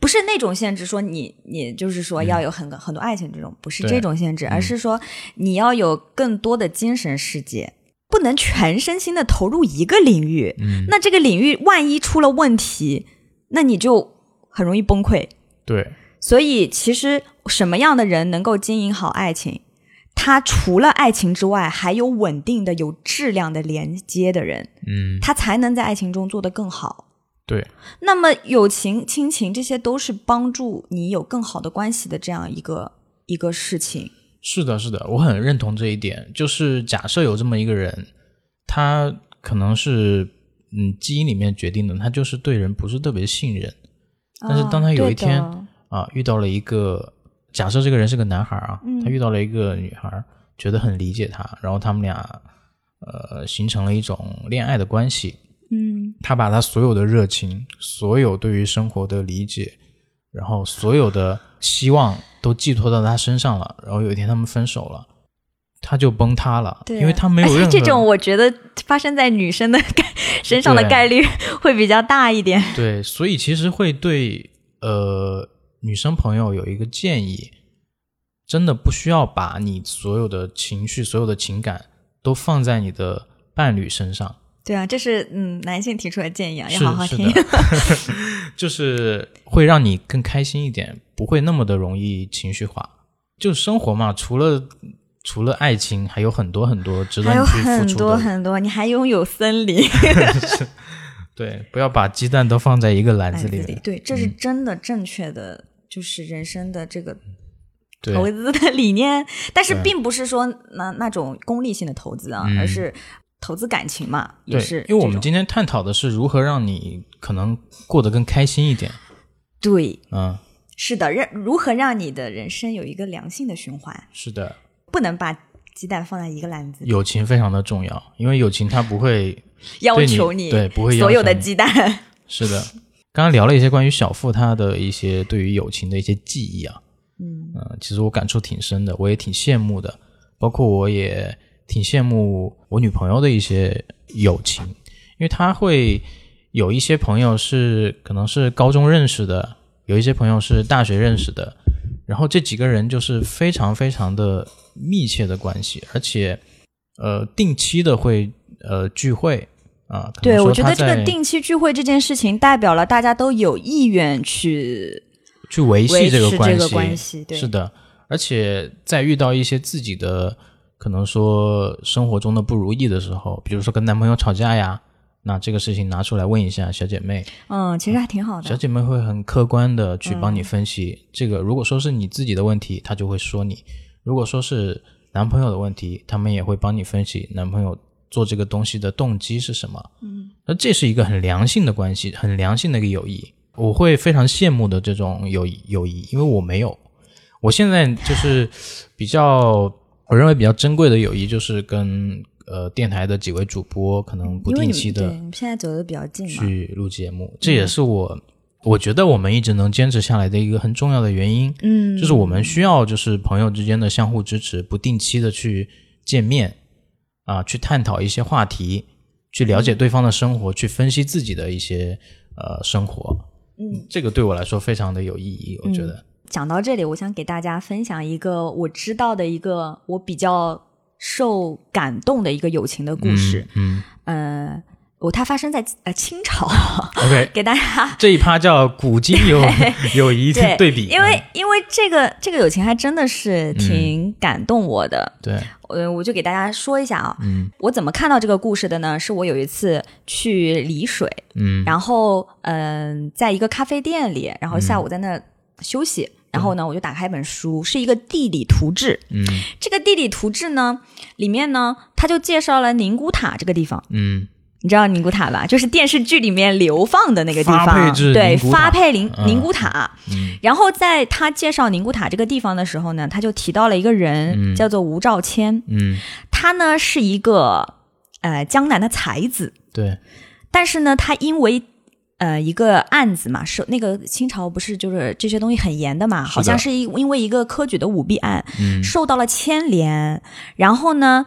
不是那种限制，说你你就是说要有很、很多爱情这种，不是这种限制，而是说你要有更多的精神世界，不能全身心的投入一个领域，嗯，那这个领域万一出了问题，那你就很容易崩溃。对，所以，其实什么样的人能够经营好爱情？他除了爱情之外，还有稳定的、有质量的连接的人，嗯他才能在爱情中做得更好。对，那么，友情、亲情这些都是帮助你有更好的关系的这样一个一个事情。是的，是的，我很认同这一点。就是假设有这么一个人，他可能是嗯基因里面决定的，他就是对人不是特别信任但是当他有一天啊啊，遇到了一个假设这个人是个男孩啊，嗯他遇到了一个女孩，觉得很理解他，然后他们俩呃形成了一种恋爱的关系。嗯，他把他所有的热情，所有对于生活的理解，然后所有的希望都寄托到他身上了。然后有一天他们分手了，他就崩塌了，对，因为他没有任何这种，我觉得发生在女生的 概身上的概率 会比较大一点。对，所以其实会对呃女生朋友有一个建议，真的不需要把你所有的情绪、所有的情感都放在你的伴侣身上。对啊，这是嗯男性提出的建议啊，要好好听。就是会让你更开心一点，不会那么的容易情绪化。就生活嘛，除了除了爱情，还有很多很多值得你去付很多出的。很多，你还拥有森林 对，不要把鸡蛋都放在一个篮篮子里，子里。对，这是嗯真的正确的，就是人生的这个对，投资的理念。但是并不是说那那种功利性的投资啊，嗯而是投资感情嘛，也是，因为我们今天探讨的是如何让你可能过得更开心一点。对嗯，是的，让如何让你的人生有一个良性的循环，是的，不能把鸡蛋放在一个篮子里，友情非常的重要，因为友情它不会 要求你对不会要所有的鸡蛋。是的。刚刚聊了一些关于小付他的一些对于友情的一些记忆啊，嗯。嗯、其实我感触挺深的，我也挺羡慕的，包括我也挺羡慕我女朋友的一些友情，因为她会有一些朋友是可能是高中认识的，有一些朋友是大学认识的，然后这几个人就是非常非常的密切的关系，而且呃定期的会呃聚会啊，对，我觉得这个定期聚会这件事情，代表了大家都有意愿去去维系这个关系，这个关系。对，是的，而且在遇到一些自己的可能说生活中的不如意的时候，比如说跟男朋友吵架呀，那这个事情拿出来问一下小姐妹，嗯，其实还挺好的。小姐妹会很客观的去帮嗯你分析、这个。如果说是你自己的问题，她就会说你；如果说是男朋友的问题，他们也会帮你分析男朋友做这个东西的动机是什么。嗯，那这是一个很良性的关系，很良性的一个友谊。我会非常羡慕的这种友谊友谊，因为我没有。我现在就是比较，我认为比较珍贵的友谊，就是跟呃电台的几位主播可能不定期的对你现在走的比较近，去录节目，这也是我我觉得我们一直能坚持下来的一个很重要的原因，嗯，就是我们需要就是朋友之间的相互支持，不定期的去见面啊，去探讨一些话题，去了解对方的生活，去分析自己的一些呃生活，嗯，这个对我来说非常的有意义，我觉得，讲到这里，我想给大家分享一个我知道的一个我比较受感动的一个友情的故事。嗯，呃，我它发生在呃清朝，嗯，OK，给大家这一趴叫古今友友谊对对比，因为嗯因为这个这个友情还真的是挺感动我的。对，呃，我就给大家说一下啊，嗯我怎么看到这个故事的呢？是我有一次去丽水，嗯，然后嗯、在一个咖啡店里，然后下午在那休息。然后呢，我就打开一本书，是一个地理图志。嗯这个地理图志呢，里面呢，他就介绍了宁古塔这个地方。嗯你知道宁古塔吧？就是电视剧里面流放的那个地方，发配至对，发配宁嗯宁古塔。嗯然后在他介绍宁古塔这个地方的时候呢，他就提到了一个人，嗯叫做吴兆谦。嗯，他呢是一个呃江南的才子，对，但是呢，他因为呃一个案子嘛，是那个清朝不是就是这些东西很严的嘛，好像是因因为一个科举的舞弊案，嗯受到了牵连。然后呢，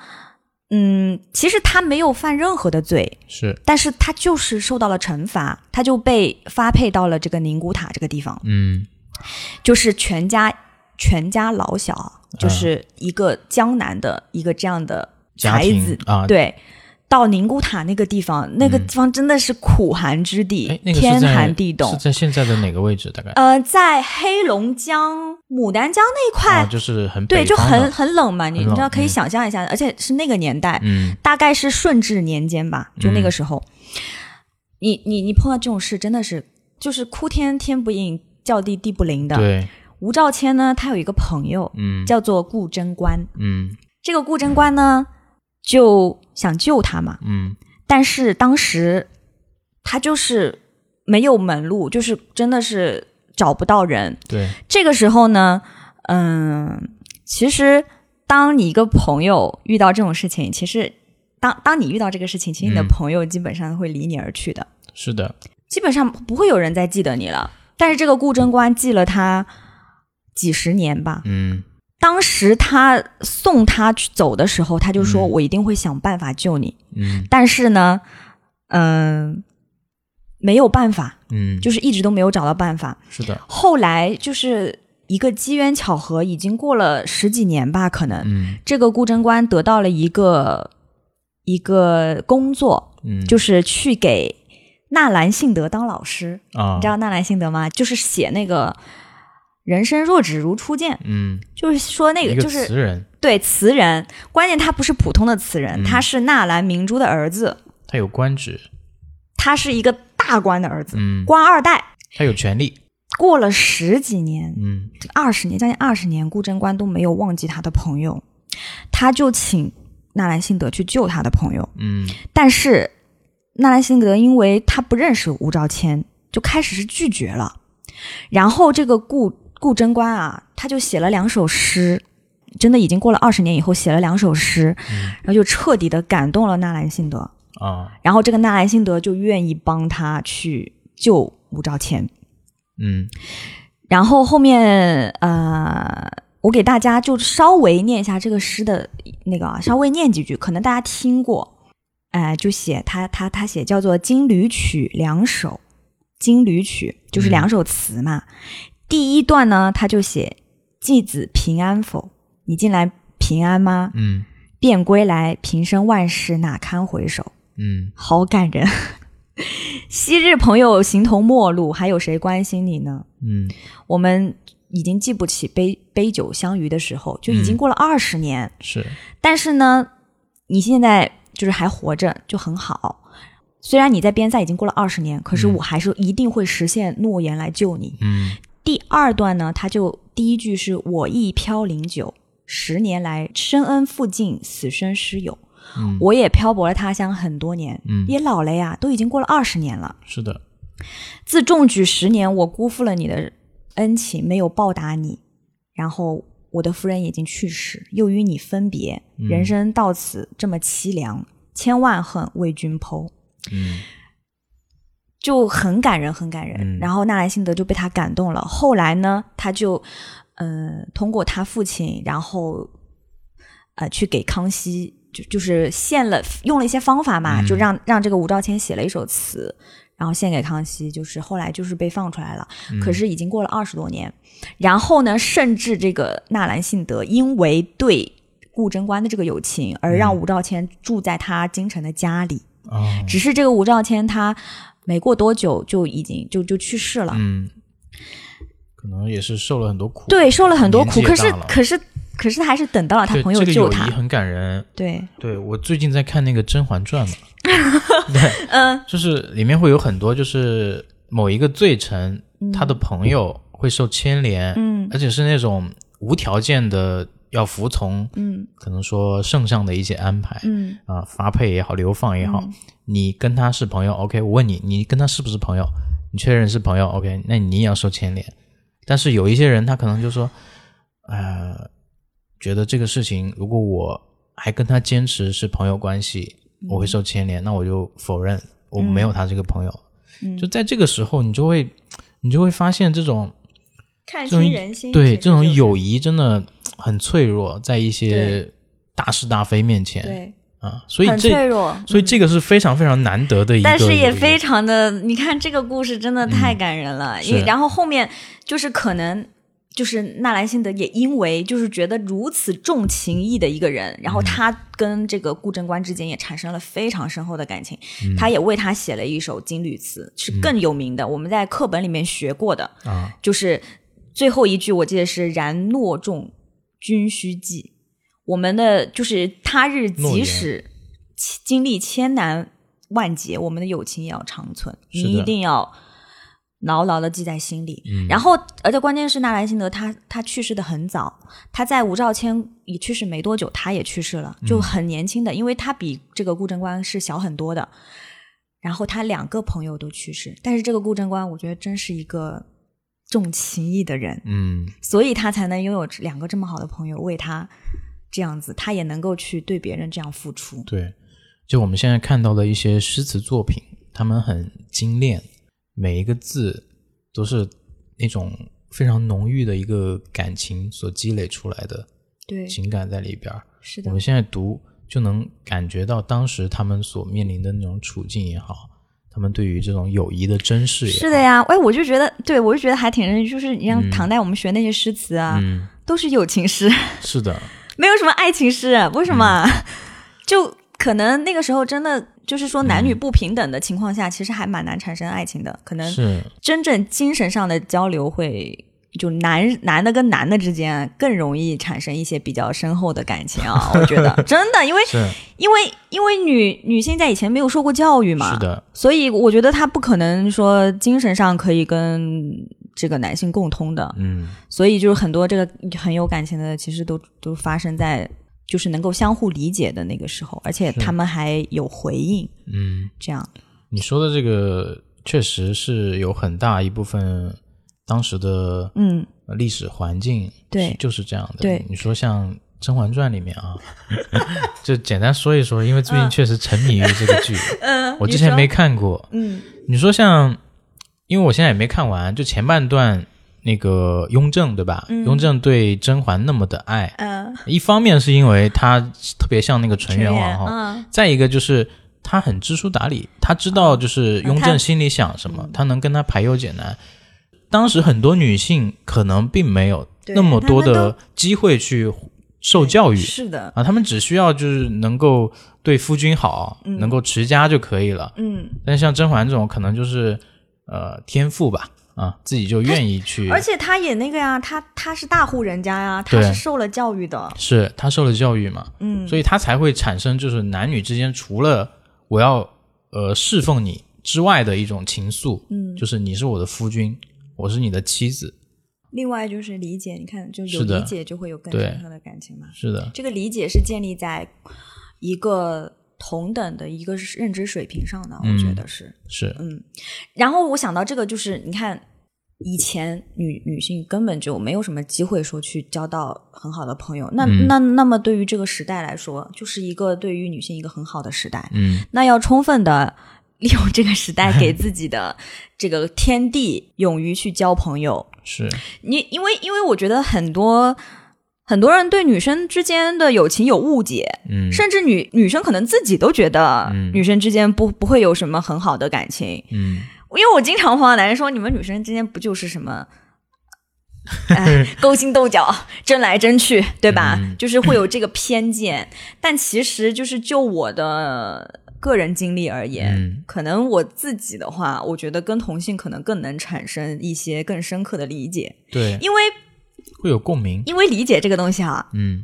嗯，其实他没有犯任何的罪，是，但是他就是受到了惩罚，他就被发配到了这个宁古塔这个地方，嗯就是全家全家老小，就是一个江南的一个这样的家庭才子，啊对。到宁古塔那个地方，那个嗯地方真的是苦寒之地，哎，那个天寒地冻是。在现在的哪个位置？大概呃，在黑龙江、牡丹江那一块，啊，就是很对，就很很冷嘛，你你知道可以嗯想象一下，而且是那个年代，嗯大概是顺治年间吧，就那个时候，你你你碰到这种事，真的是就是哭天天不应，叫地地不灵的。对，吴兆谦呢，他有一个朋友嗯叫做顾贞观，嗯这个顾贞观呢就想救他嘛，嗯。但是当时他就是没有门路，就是真的是找不到人。对，这个时候呢，嗯，其实当你一个朋友遇到这种事情，其实当当你遇到这个事情，其实你的嗯。朋友基本上会离你而去的，是的，基本上不会有人再记得你了。但是这个顾贞观记了他几十年吧。嗯当时他送他去走的时候，他就说：“嗯我一定会想办法救你。嗯但是呢，嗯、没有办法，嗯，就是一直都没有找到办法。是的，后来就是一个机缘巧合，已经过了十几年吧，可能、嗯这个顾贞观得到了一个一个工作，嗯，就是去给纳兰性德当老师。啊，你知道纳兰性德吗？就是写那个“人生若只如初见。嗯，”，就是说那个个就是词人，对词人，关键他不是普通的词人，嗯。他是纳兰明珠的儿子，他有官职，他是一个大官的儿子，嗯，官二代。他有权利，过了十几年，嗯二十年，将近二十年，顾贞观都没有忘记他的朋友，他就请纳兰性德去救他的朋友。嗯。但是纳兰性德因为他不认识吴兆谦，就开始是拒绝了。然后这个顾顾贞观啊，他就写了两首诗，真的已经过了二十年以后写了两首诗，然后就彻底的感动了纳兰性德。啊，然后这个纳兰性德就愿意帮他去救吴兆谦。嗯然后后面呃，我给大家就稍微念一下这个诗的那个啊，稍微念几句，可能大家听过。哎、就写他他他写叫做《金缕曲》两首，《金缕曲》就是两首词嘛。第一段呢，他就写“继子平安否？你近来平安吗？嗯便归来，平生万事哪堪回首？”嗯好感人。昔日朋友形同陌路，还有谁关心你呢？嗯我们已经记不起杯杯酒相遇的时候，就已经过了二十年。是，但是呢，你现在就是还活着，就很好。虽然你在边塞已经过了二十年，可是嗯我还是一定会实现诺言来救你。嗯第二段呢，他就第一句是我亦飘零久，十年来深恩负尽，死生师友。嗯，我也漂泊了他乡很多年，嗯也老了呀，都已经过了二十年了。是的，自中举十年，我辜负了你的恩情，没有报答你。然后我的夫人已经去世，又与你分别，嗯人生到此这么凄凉，千万恨为君剖，嗯就很感人，很感人。嗯然后纳兰性德就被他感动了。后来呢，他就呃通过他父亲，然后呃去给康熙，就就是献了用了一些方法嘛，嗯就让让这个吴兆谦写了一首词。然后献给康熙，就是后来就是被放出来了，嗯可是已经过了二十多年。然后呢，甚至这个纳兰性德因为对顾贞观的这个友情，而让嗯吴兆谦住在他京城的家里。啊，只是这个吴兆谦他没过多久就已经就就去世了，嗯，可能也是受了很多苦，对，受了很多苦，可是可是可是他还是等到了他朋友这个救他，友谊很感人。对，对我最近在看那个《甄嬛传》嘛，对，嗯。就是里面会有很多就是某一个罪臣，他的朋友会受牵连，嗯而且是那种无条件的要服从，嗯可能说圣上的一些安排，嗯啊，发配也好，流放也好，嗯你跟他是朋友，OK，我问你，你跟他是不是朋友？你确认是朋友，OK，那你也要受牵连。但是有一些人，他可能就说，呃，觉得这个事情，如果我还跟他坚持是朋友关系，我会受牵连，那我就否认我没有他这个朋友。嗯就在这个时候，你就会，你就会发现这种看这种清人心，对这种友谊真的很脆弱，在一些大是大非面前对啊，所以很这脆弱，所以这个是非常非常难得的一个，但是也非常的，你看这个故事真的太感人了。然后后面就是可能就是纳兰性德也因为就是觉得如此重情义的一个人，然嗯。后他跟这个顾贞观之间也产生了非常深厚的感情。嗯。他也为他写了一首金缕词，是更有名的，我们在课本里面学过的，啊，就是最后一句我记得是“然诺重君须记”。我们的就是他日即使经历千难万劫，我们的友情也要长存。你一定要牢牢的记在心里。嗯然后，而且关键是纳兰性德他他去世的很早，他在吴兆谦已去世没多久，他也去世了，就嗯很年轻的，因为他比这个顾贞观是小很多的。然后他两个朋友都去世，但是这个顾贞观，我觉得真是一个重情义的人，嗯所以他才能拥有两个这么好的朋友，为他这样子，他也能够去对别人这样付出。对，就我们现在看到的一些诗词作品，他们很精炼，每一个字都是那种非常浓郁的一个感情所积累出来的对，情感在里边儿。是的我们，现在读就能感觉到当时他们所面临的那种处境也好，他们对于这种友谊的珍视也。是的呀。哎，我就觉得，对我就觉得还挺认，就是你像嗯唐代我们学那些诗词啊，嗯，都是友情诗，是的，没有什么爱情诗，为什么？嗯 就可能那个时候真的就是说男女不平等的情况下，其实还蛮难产生爱情的。可能是真正精神上的交流会，就男男的跟男的之间更容易产生一些比较深厚的感情啊。我觉得 真的，因为因为因为女女性在以前没有受过教育嘛，是的，所以我觉得她不可能说精神上可以跟这个男性共通的。嗯所以就是很多这个很有感情的，其实都都发生在就是能够相互理解的那个时候，而且他们还有回应，嗯，这样你说的这个确实是有很大一部分当时的嗯。呃历史环境对。就是这样的。对。你说像《甄嬛传》里面啊，就简单说一说，因为最近确实沉迷于这个剧，嗯我之前没看过。嗯。你说像，因为我现在也没看完，就前半段那个雍正对吧？雍正对甄嬛那么的爱，嗯。一方面是因为他特别像那个纯元皇后，嗯。再一个就是他很知书达理，他知道就是雍正心里想什么，他能跟他排忧解难。当时很多女性可能并没有那么多的机会去受教育。是的。啊，她们只需要就是能够对夫君好，能够持家就可以了。嗯，但像甄嬛这种，可能就是呃天赋吧，啊，自己就愿意去，而且他也那个呀，他他是大户人家呀，他是受了教育的，是她受了教育嘛，嗯。所以她才会产生就是男女之间除了我要呃侍奉你之外的一种情愫，嗯。就是你是我的夫君，我是你的妻子，另外就是理解，你看就有理解就会有更深刻的感情嘛。是的，这个理解是建立在一个同等的一个认知水平上的，我觉得是。是嗯然后我想到这个，就是你看，以前女女性根本就没有什么机会说去交到很好的朋友，那、嗯那那么对于这个时代来说，就是一个对于女性一个很好的时代。嗯那要充分的利用这个时代给 自己的这个天地，勇于去交朋友。是你因为因为我觉得很多很多人对女生之间的友情有误解，嗯甚至女女生可能自己都觉得嗯女生之间不不会有什么很好的感情。嗯因为我经常碰到男人说，你们女生之间不就是什么，哎，勾心斗角、争来争去，对吧？嗯就是会有这个偏见。但其实就是就我的个人经历而言，嗯。可能我自己的话，我觉得跟同性可能更能产生一些更深刻的理解，对，因为会有共鸣，因为理解这个东西啊，嗯。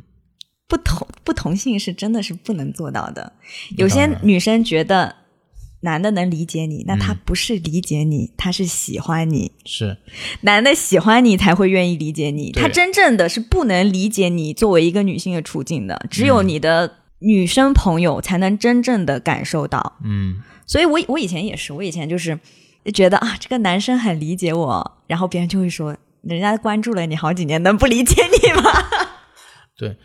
不同不同性是真的是不能做到的。有些女生觉得男的能理解你，那他嗯不是理解你，他是喜欢你。是。男的喜欢你才会愿意理解你，他真正的是不能理解你作为一个女性的处境的，只嗯。有你的女生朋友才能真正的感受到。嗯所以我我以前也是，我以前就是觉得啊，这个男生很理解我，然后别人就会说，人家关注了你好几年，能不理解你吗？对，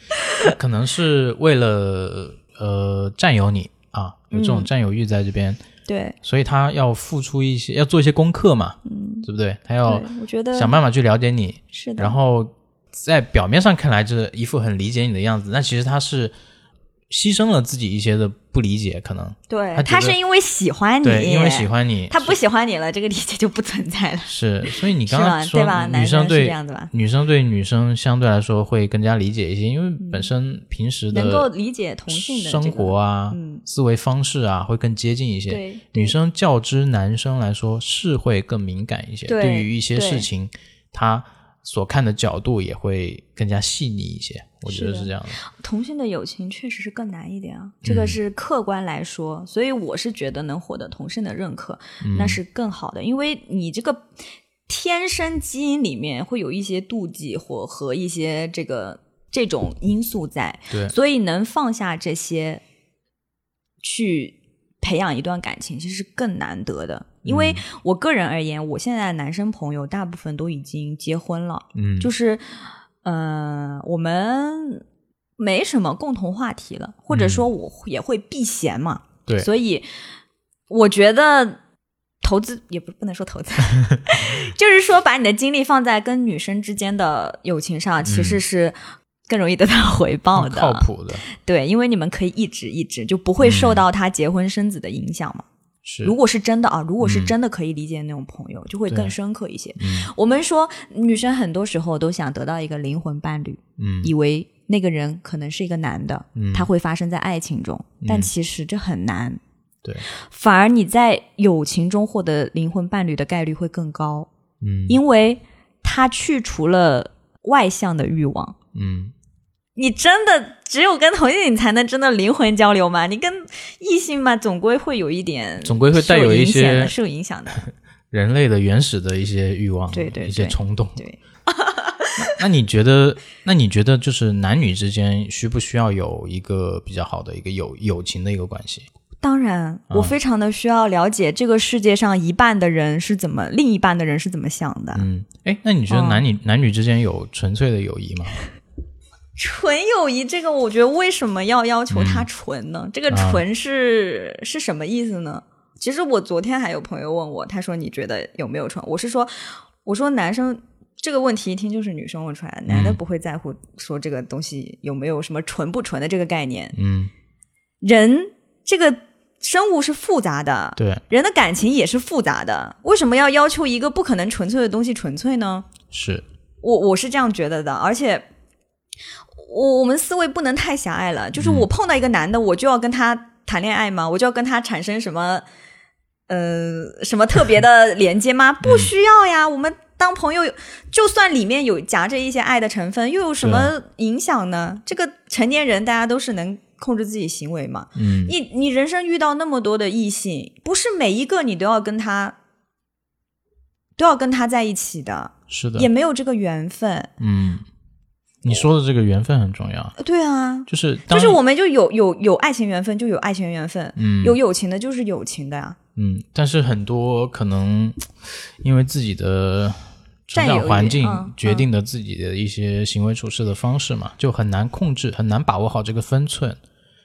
可能是为了呃占有你啊，有这种嗯占有欲在这边，对，所以他要付出一些，要做一些功课嘛，嗯，对不对？他要，我觉得想办法去了解你，是的。然后在表面上看来，这一副很理解你的样子，但其实他是牺牲了自己一些的不理解，可能对他他是因为喜欢你，对，因为喜欢你，他不喜欢你了，这个理解就不存在了，是，所以你？刚刚说对吧？女男生是对这样子吧？女生对女生相对来说会更加理解一些，因为本身平时的能够理解同性的生活啊、嗯思维方式啊会更接近一些。对女生较之男生来说是会更敏感一些，对对于一些事情，她所看的角度也会更加细腻一些。我觉得是这样的。同性的友情确实是更难一点啊，嗯这个是客观来说，所以我是觉得能获得同性的认可，嗯那是更好的，因为你这个天生基因里面会有一些妒忌或和一些这个这种因素在，对，所以能放下这些去培养一段感情，其实是更难得的。因嗯为我个人而言，我现在的男生朋友大部分都已经结婚了，嗯，就是呃，我们没什么共同话题了，或者说我也会避嫌嘛，嗯对，所以我觉得投资也不不能说投资，就是说把你的精力放在跟女生之间的友情上，其实是更容易得到 回报的，嗯靠谱的，对，因为你们可以一直一直就不会受到他结婚生子的影响嘛。是如果是真的啊，如果是嗯真的可以理解的那种朋友，就会更深刻一些。嗯我们说女生很多时候都想得到一个灵魂伴侣，嗯以为那个人可能是一个男的，嗯他会发生在爱情中，但嗯其实这很难。对，反而你在友情中获得灵魂伴侣的概率会更高，嗯因为他去除了外向的欲望。嗯你真的只有跟同性你才能真的灵魂交流吗？你跟异性嘛，总归会有一点，总归会带有一些受影响的受影响的。人类的原始的一些欲望，对对一些冲动。对，那你觉得，那你觉得就是男女之间需不需要有一个比较好的一个友友情的一个关系？当然，我啊非常的需要了解这个世界上一半的人是怎么，另一半的人是怎么想的。嗯，哎，那你觉得哦男女、男女之间有纯粹的友谊吗？纯友谊这个，我觉得为什么要要求它纯呢？这个啊纯是、是什么意思呢？其实我昨天还有朋友问我，他说你觉得有没有纯？我是说，我说男生这个问题一听就是女生问出来的，男的嗯不会在乎说这个东西有没有什么纯不纯的这个概念。嗯，人这个生物是复杂的，对，人的感情也是复杂的，为什么要要求一个不可能纯粹的东西纯粹呢？是，我我是这样觉得的，而且我我们思维不能太狭隘了。就是我碰到一个男的，我就要跟他谈恋爱吗？我就要跟他产生什么呃什么特别的 连接吗？不需要呀，我们。当朋友，就算里面有夹着一些爱的成分，又有什么影响呢？这个成年人大家都是能控制自己行为嘛。嗯，你你人生遇到那么多的异性，不是每一个你都要跟他都要跟他在一起的，是的，也没有这个缘分。嗯，你说的这个缘分很重要，对啊，就是就是我们就有有有爱情缘分，就有爱情缘分，嗯有友情的就是友情的呀。嗯，但是很多可能因为自己的成长环境嗯决定的自己的一些行为处事的方式嘛，就很难控制，很难把握好这个分寸，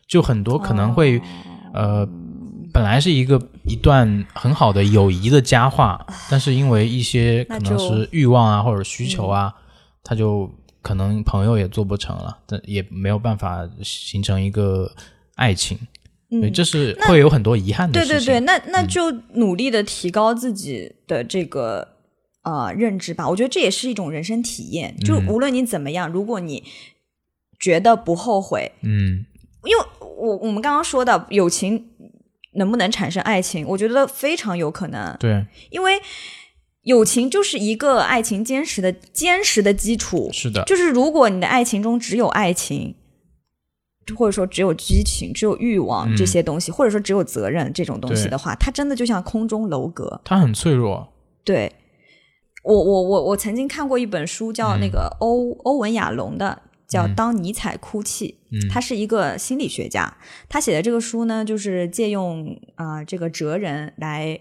就很多可能会、呃。本来是一个一段很好的友谊的佳话，但是因为一些可能是欲望啊或者需求啊，他就可能朋友也做不成了，但也没有办法形成一个爱情，所以这是会有很多遗憾的事情。对对对，那那就努力的提高自己的这个呃认知吧。我觉得这也是一种人生体验。就嗯无论你怎么样，如果你觉得不后悔，嗯因为我我们刚刚说的友情能不能产生爱情，我觉得非常有可能。对，因为友情就是一个爱情坚实的坚实的基础。是的，就是如果你的爱情中只有爱情，或者说只有激情、只有欲望嗯这些东西，或者说只有责任这种东西的话，它真的就像空中楼阁。它很脆弱。对我，我我我曾经看过一本书，叫嗯那个欧、欧文亚龙的，叫《当尼采哭泣》。嗯他是一个心理学家，他写的这个书呢，就是借用啊、呃这个哲人来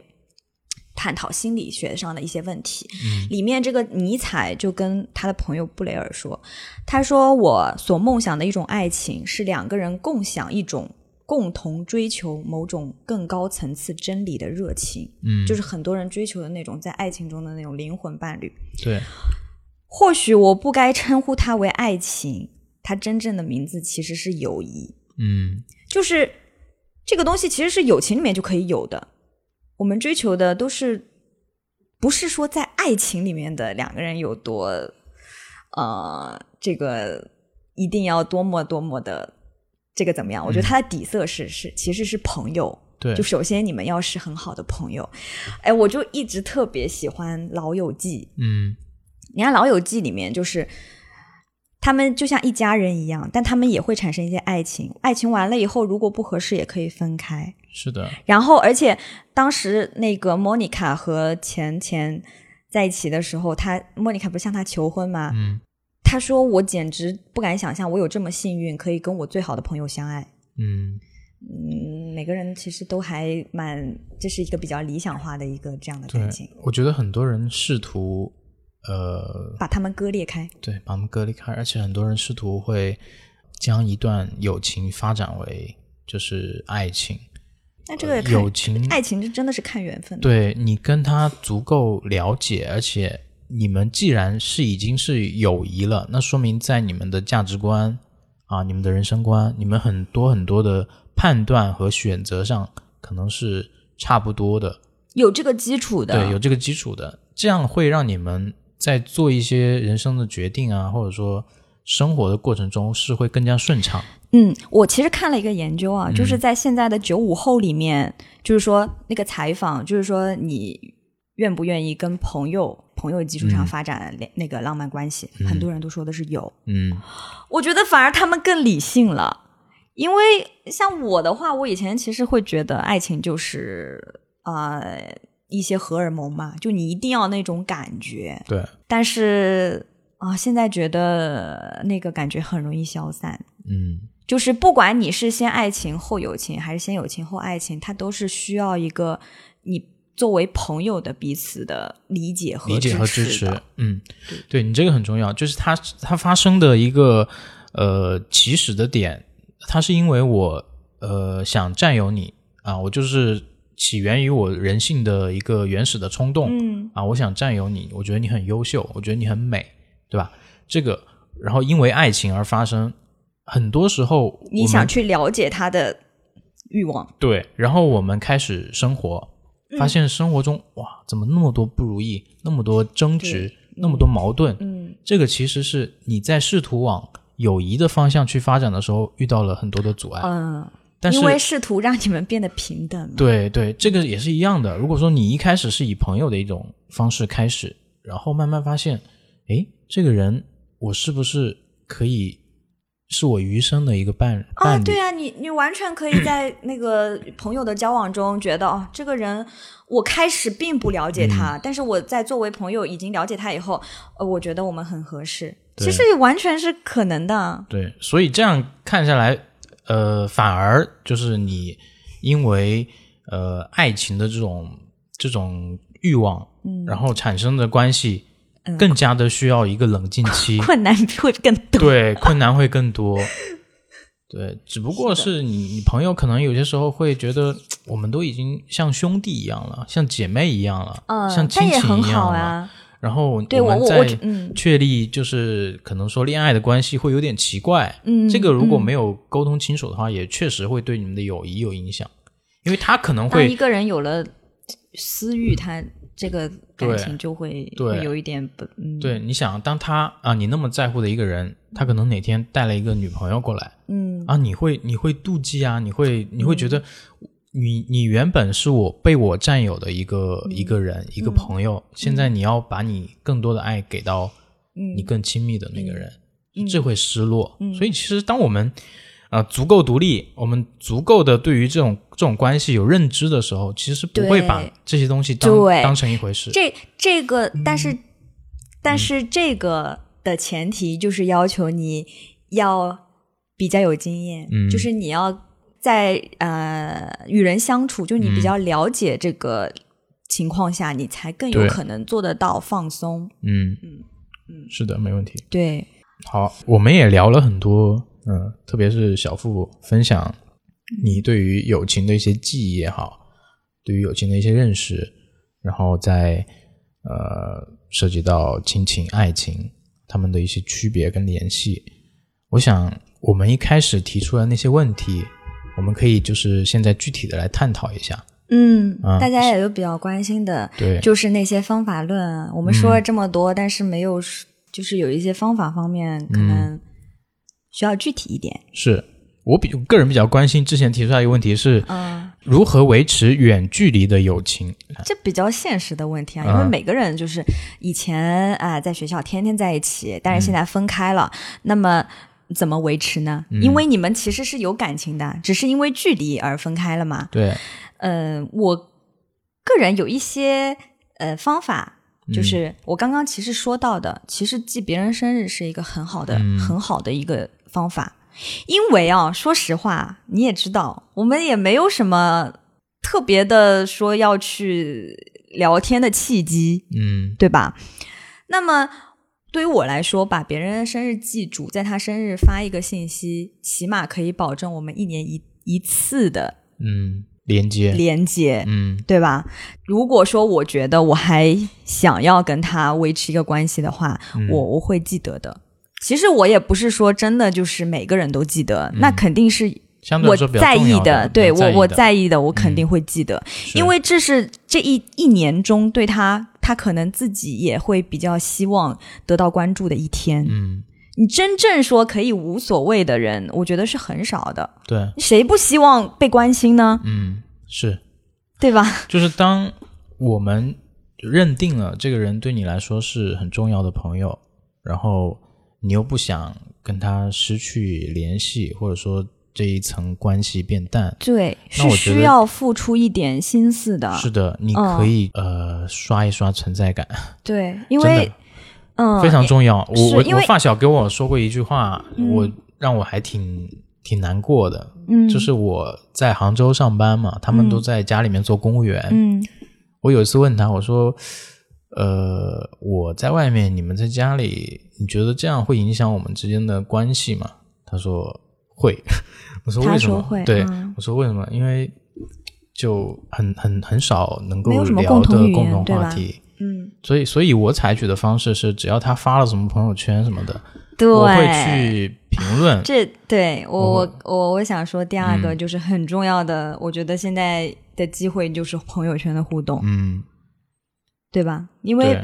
探讨心理学上的一些问题。嗯里面这个尼采就跟他的朋友布雷尔说，他说我所梦想的一种爱情是两个人共享一种共同追求某种更高层次真理的热情，嗯，就是很多人追求的那种在爱情中的那种灵魂伴侣。对，或许我不该称呼它为爱情，它真正的名字其实是友谊。嗯就是这个东西其实是友情里面就可以有的。我们追求的都是不是说在爱情里面的两个人有多呃，这个一定要多么多么的这个怎么样？我觉得它的底色是是其实是朋友。对，就首先你们要是很好的朋友，哎，我就一直特别喜欢《老友记》。嗯你看《老友记》里面，就是他们就像一家人一样，但他们也会产生一些爱情。爱情完了以后，如果不合适，也可以分开。是的，然后，而且当时那个莫妮卡和钱钱在一起的时候，他莫妮卡不是向他求婚吗？嗯他说：“我简直不敢想象，我有这么幸运，可以跟我最好的朋友相爱。”嗯嗯，每个人其实都还蛮，这是一个比较理想化的一个这样的对感情，，我觉得很多人试图呃，把他们割裂开。对，把他们割裂开，而且很多人试图会将一段友情发展为就是爱情，那这个看友情爱情，这真的是看缘分。对你跟他足够了解，而且你们既然是已经是友谊了，那说明在你们的价值观啊、你们的人生观、你们很多很多的判断和选择上，可能是差不多的。有这个基础的，对，有这个基础的，这样会让你们在做一些人生的决定啊，或者说生活的过程中是会更加顺畅。嗯，我其实看了一个研究啊，嗯就是在现在的九五后里面，就是说那个采访，就是说你愿不愿意跟朋友朋友基础上嗯发展那那个浪漫关系，很多人都说的是有。嗯我觉得反而他们更理性了，因为像我的话，我以前其实会觉得爱情就是呃一些荷尔蒙嘛，就你一定要那种感觉，对，但是啊、现在觉得那个感觉很容易消散。嗯。就是不管你是先爱情后友情，还是先友情后爱情，它都是需要一个你作为朋友的彼此的理解和理解和支持嗯，对你这个很重要，就是它它发生的一个呃起始的点，它是因为我呃想占有你啊，我就是起源于我人性的一个原始的冲动，嗯啊，我想占有你，我觉得你很优秀，我觉得你很美，对吧？这个，然后因为爱情而发生，很多时候你想去了解他的欲望，对，然后我们开始生活，嗯发现生活中、哇，怎么那么多不如意，那么多争执，那么多矛盾？嗯，这个其实是你在试图往友谊的方向去发展的时候遇到了很多的阻碍。嗯，但是因为试图让你们变得平等。对对，这个也是一样的。如果说你一开始是以朋友的一种方式开始，然后慢慢发现，哎，这个人我是不是可以是我余生的一个伴侣？对啊，你你完全可以在那个朋友的交往中觉得，哦，这个人我开始并不了解嗯他，但是我在作为朋友已经了解他以后，呃，我觉得我们很合适，其实完全是可能的。对，所以这样看下来，呃，反而就是你因为呃爱情的这种这种欲望，嗯然后产生的关系，更加的需要一个冷静期，困难会更多。对，困难会更多。对，只不过是你你朋友可能有些时候会觉得，我们都已经像兄弟一样了，像姐妹一样了，嗯，像亲情一样了。然后对我们我我在嗯。确立就是可能说恋爱的关系会有点奇怪，嗯，这个如果嗯。没有沟通清楚的话，也确实会对你们的友谊有影响，因为他可能会当一个人有了私欲，他这个感情就会会有一点不嗯。对你想，当他啊你那么在乎的一个人，他可能哪天带了一个女朋友过来嗯。啊，你会你会妒忌啊，你会你会觉得你你原本是我被我占有的一个、嗯一个人一个朋友，现在你要把你更多的爱给到你更亲密的那个人，这会失落。嗯所以其实当我们啊、呃足够独立，我们足够的对于这种这种关系有认知的时候，其实不会把这些东西当对当成一回事。这这个，但嗯是、但是这个的前提就是要求你要比较有经验，嗯就是你要在呃与人相处，就你比嗯较了解这个情况下，你才更有可能做得到放松。嗯嗯是的，没问题。对，好，我们也聊了很多，嗯，特别是小付分享你对于友情的一些记忆也好，对于友情的一些认识，然后在呃涉及到亲情、爱情他们的一些区别跟联系。我想我们一开始提出的那些问题，我们可以就是现在具体的来探讨一下。嗯，啊大家也都比较关心的，对，就是那些方法论啊。我们说了这么多，但是没有，就是有一些方法方面可嗯能需要具体一点。是我比个人比较关心，之前提出来一个问题是嗯，如何维持远距离的友情。这比较现实的问题啊，嗯因为每个人就是以前啊、在学校天天在一起，但是现在分开了，那么怎么维持呢？因为你们其实是有感情的，只是因为距离而分开了嘛。对，呃，我个人有一些呃方法，嗯就是我刚刚其实说到的，其实记别人生日是一个很好的、嗯很好的一个方法，因为啊，说实话，你也知道，我们也没有什么特别的说要去聊天的契机，嗯对吧？那么对于我来说，把别人的生日记住，在他生日发一个信息，起码可以保证我们一年一一次的嗯，连接，连接。嗯对吧？如果说我觉得我还想要跟他维持一个关系的话，嗯我我会记得的。其实我也不是说真的就是每个人都记得，那肯定是我相对来说比较在意的，对我我在意的，我肯定会记得，是因为这是这一一年中对他，他可能自己也会比较希望得到关注的一天。嗯你真正说可以无所谓的人，我觉得是很少的。对，谁不希望被关心呢？嗯，是，对吧？就是当我们认定了这个人对你来说是很重要的朋友，然后你又不想跟他失去联系，或者说这一层关系变淡，对，是需要付出一点心思的。是的，你可以、呃刷一刷存在感，对，因真的为嗯，非常重要。我我我发小给我说过一句话，嗯我让我还挺挺难过的，嗯，就是我在杭州上班嘛，他们都嗯在家里面做公务员。嗯我有一次问他，我说：“呃，我在外面，你们在家里，你觉得这样会影响我们之间的关系吗？”他说：“会。”我说：“为什么会？”对，嗯我说：“为什么？因为就很很很少能够没有什么聊共同语的共同话题。”嗯，所以，所以我采取的方式是，只要他发了什么朋友圈什么的，对，我会去评论。这对我我我我我想说第二个嗯就是很重要的，我觉得现在的机会就是朋友圈的互动，嗯，对吧？因为，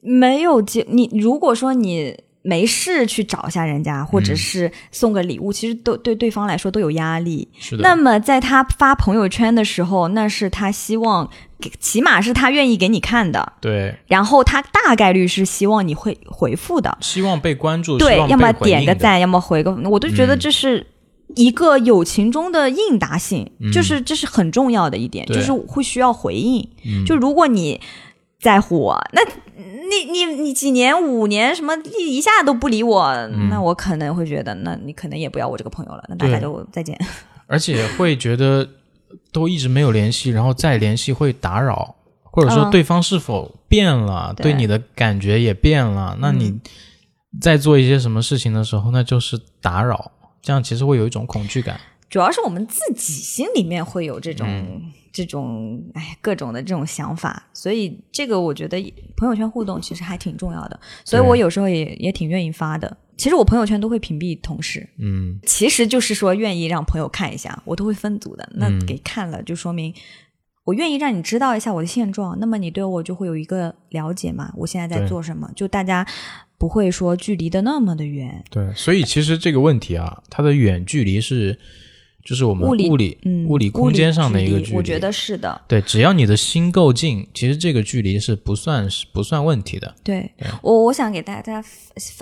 没有接，你如果说你没事去找一下人家，或者嗯是送个礼物，其实都对对方来说都有压力。是的。那么在他发朋友圈的时候，那是他希望给，起码是他愿意给你看的，对，然后他大概率是希望你会回复的。希望被关注，对希，望要么点个赞，要么回个，我都觉得嗯这是一个友情中的应答性，嗯就是这是很重要的一点，就是会需要回应。嗯就如果你在乎我，那你你你几年五年什么一一下都不理我，那我可能会觉得，那你可能也不要我这个朋友了，那大家对就再见。而且会觉得都一直没有联系，然后再联系会打扰，或者说嗯。对方是否变了，对。对你的感觉也变了，那你在做一些什么事情的时候，那就是打扰，这样其实会有一种恐惧感。主要是我们自己心里面会有这种、嗯。这种哎各种的这种想法，所以这个我觉得朋友圈互动其实还挺重要的，所以我有时候也也挺愿意发的。其实我朋友圈都会屏蔽同事，嗯，其实就是说愿意让朋友看一下，我都会分组的。那嗯。给看了就说明我愿意让你知道一下我的现状，那么你对我就会有一个了解嘛，我现在在做什么，就大家不会说距离的那么的远。对，所以其实这个问题啊，它的远距离是，就是我们物理物理嗯，物理空间上的一个距离。我觉得是的。对，只要你的心够近，其实这个距离是不算是不算问题的。对我，我想给大家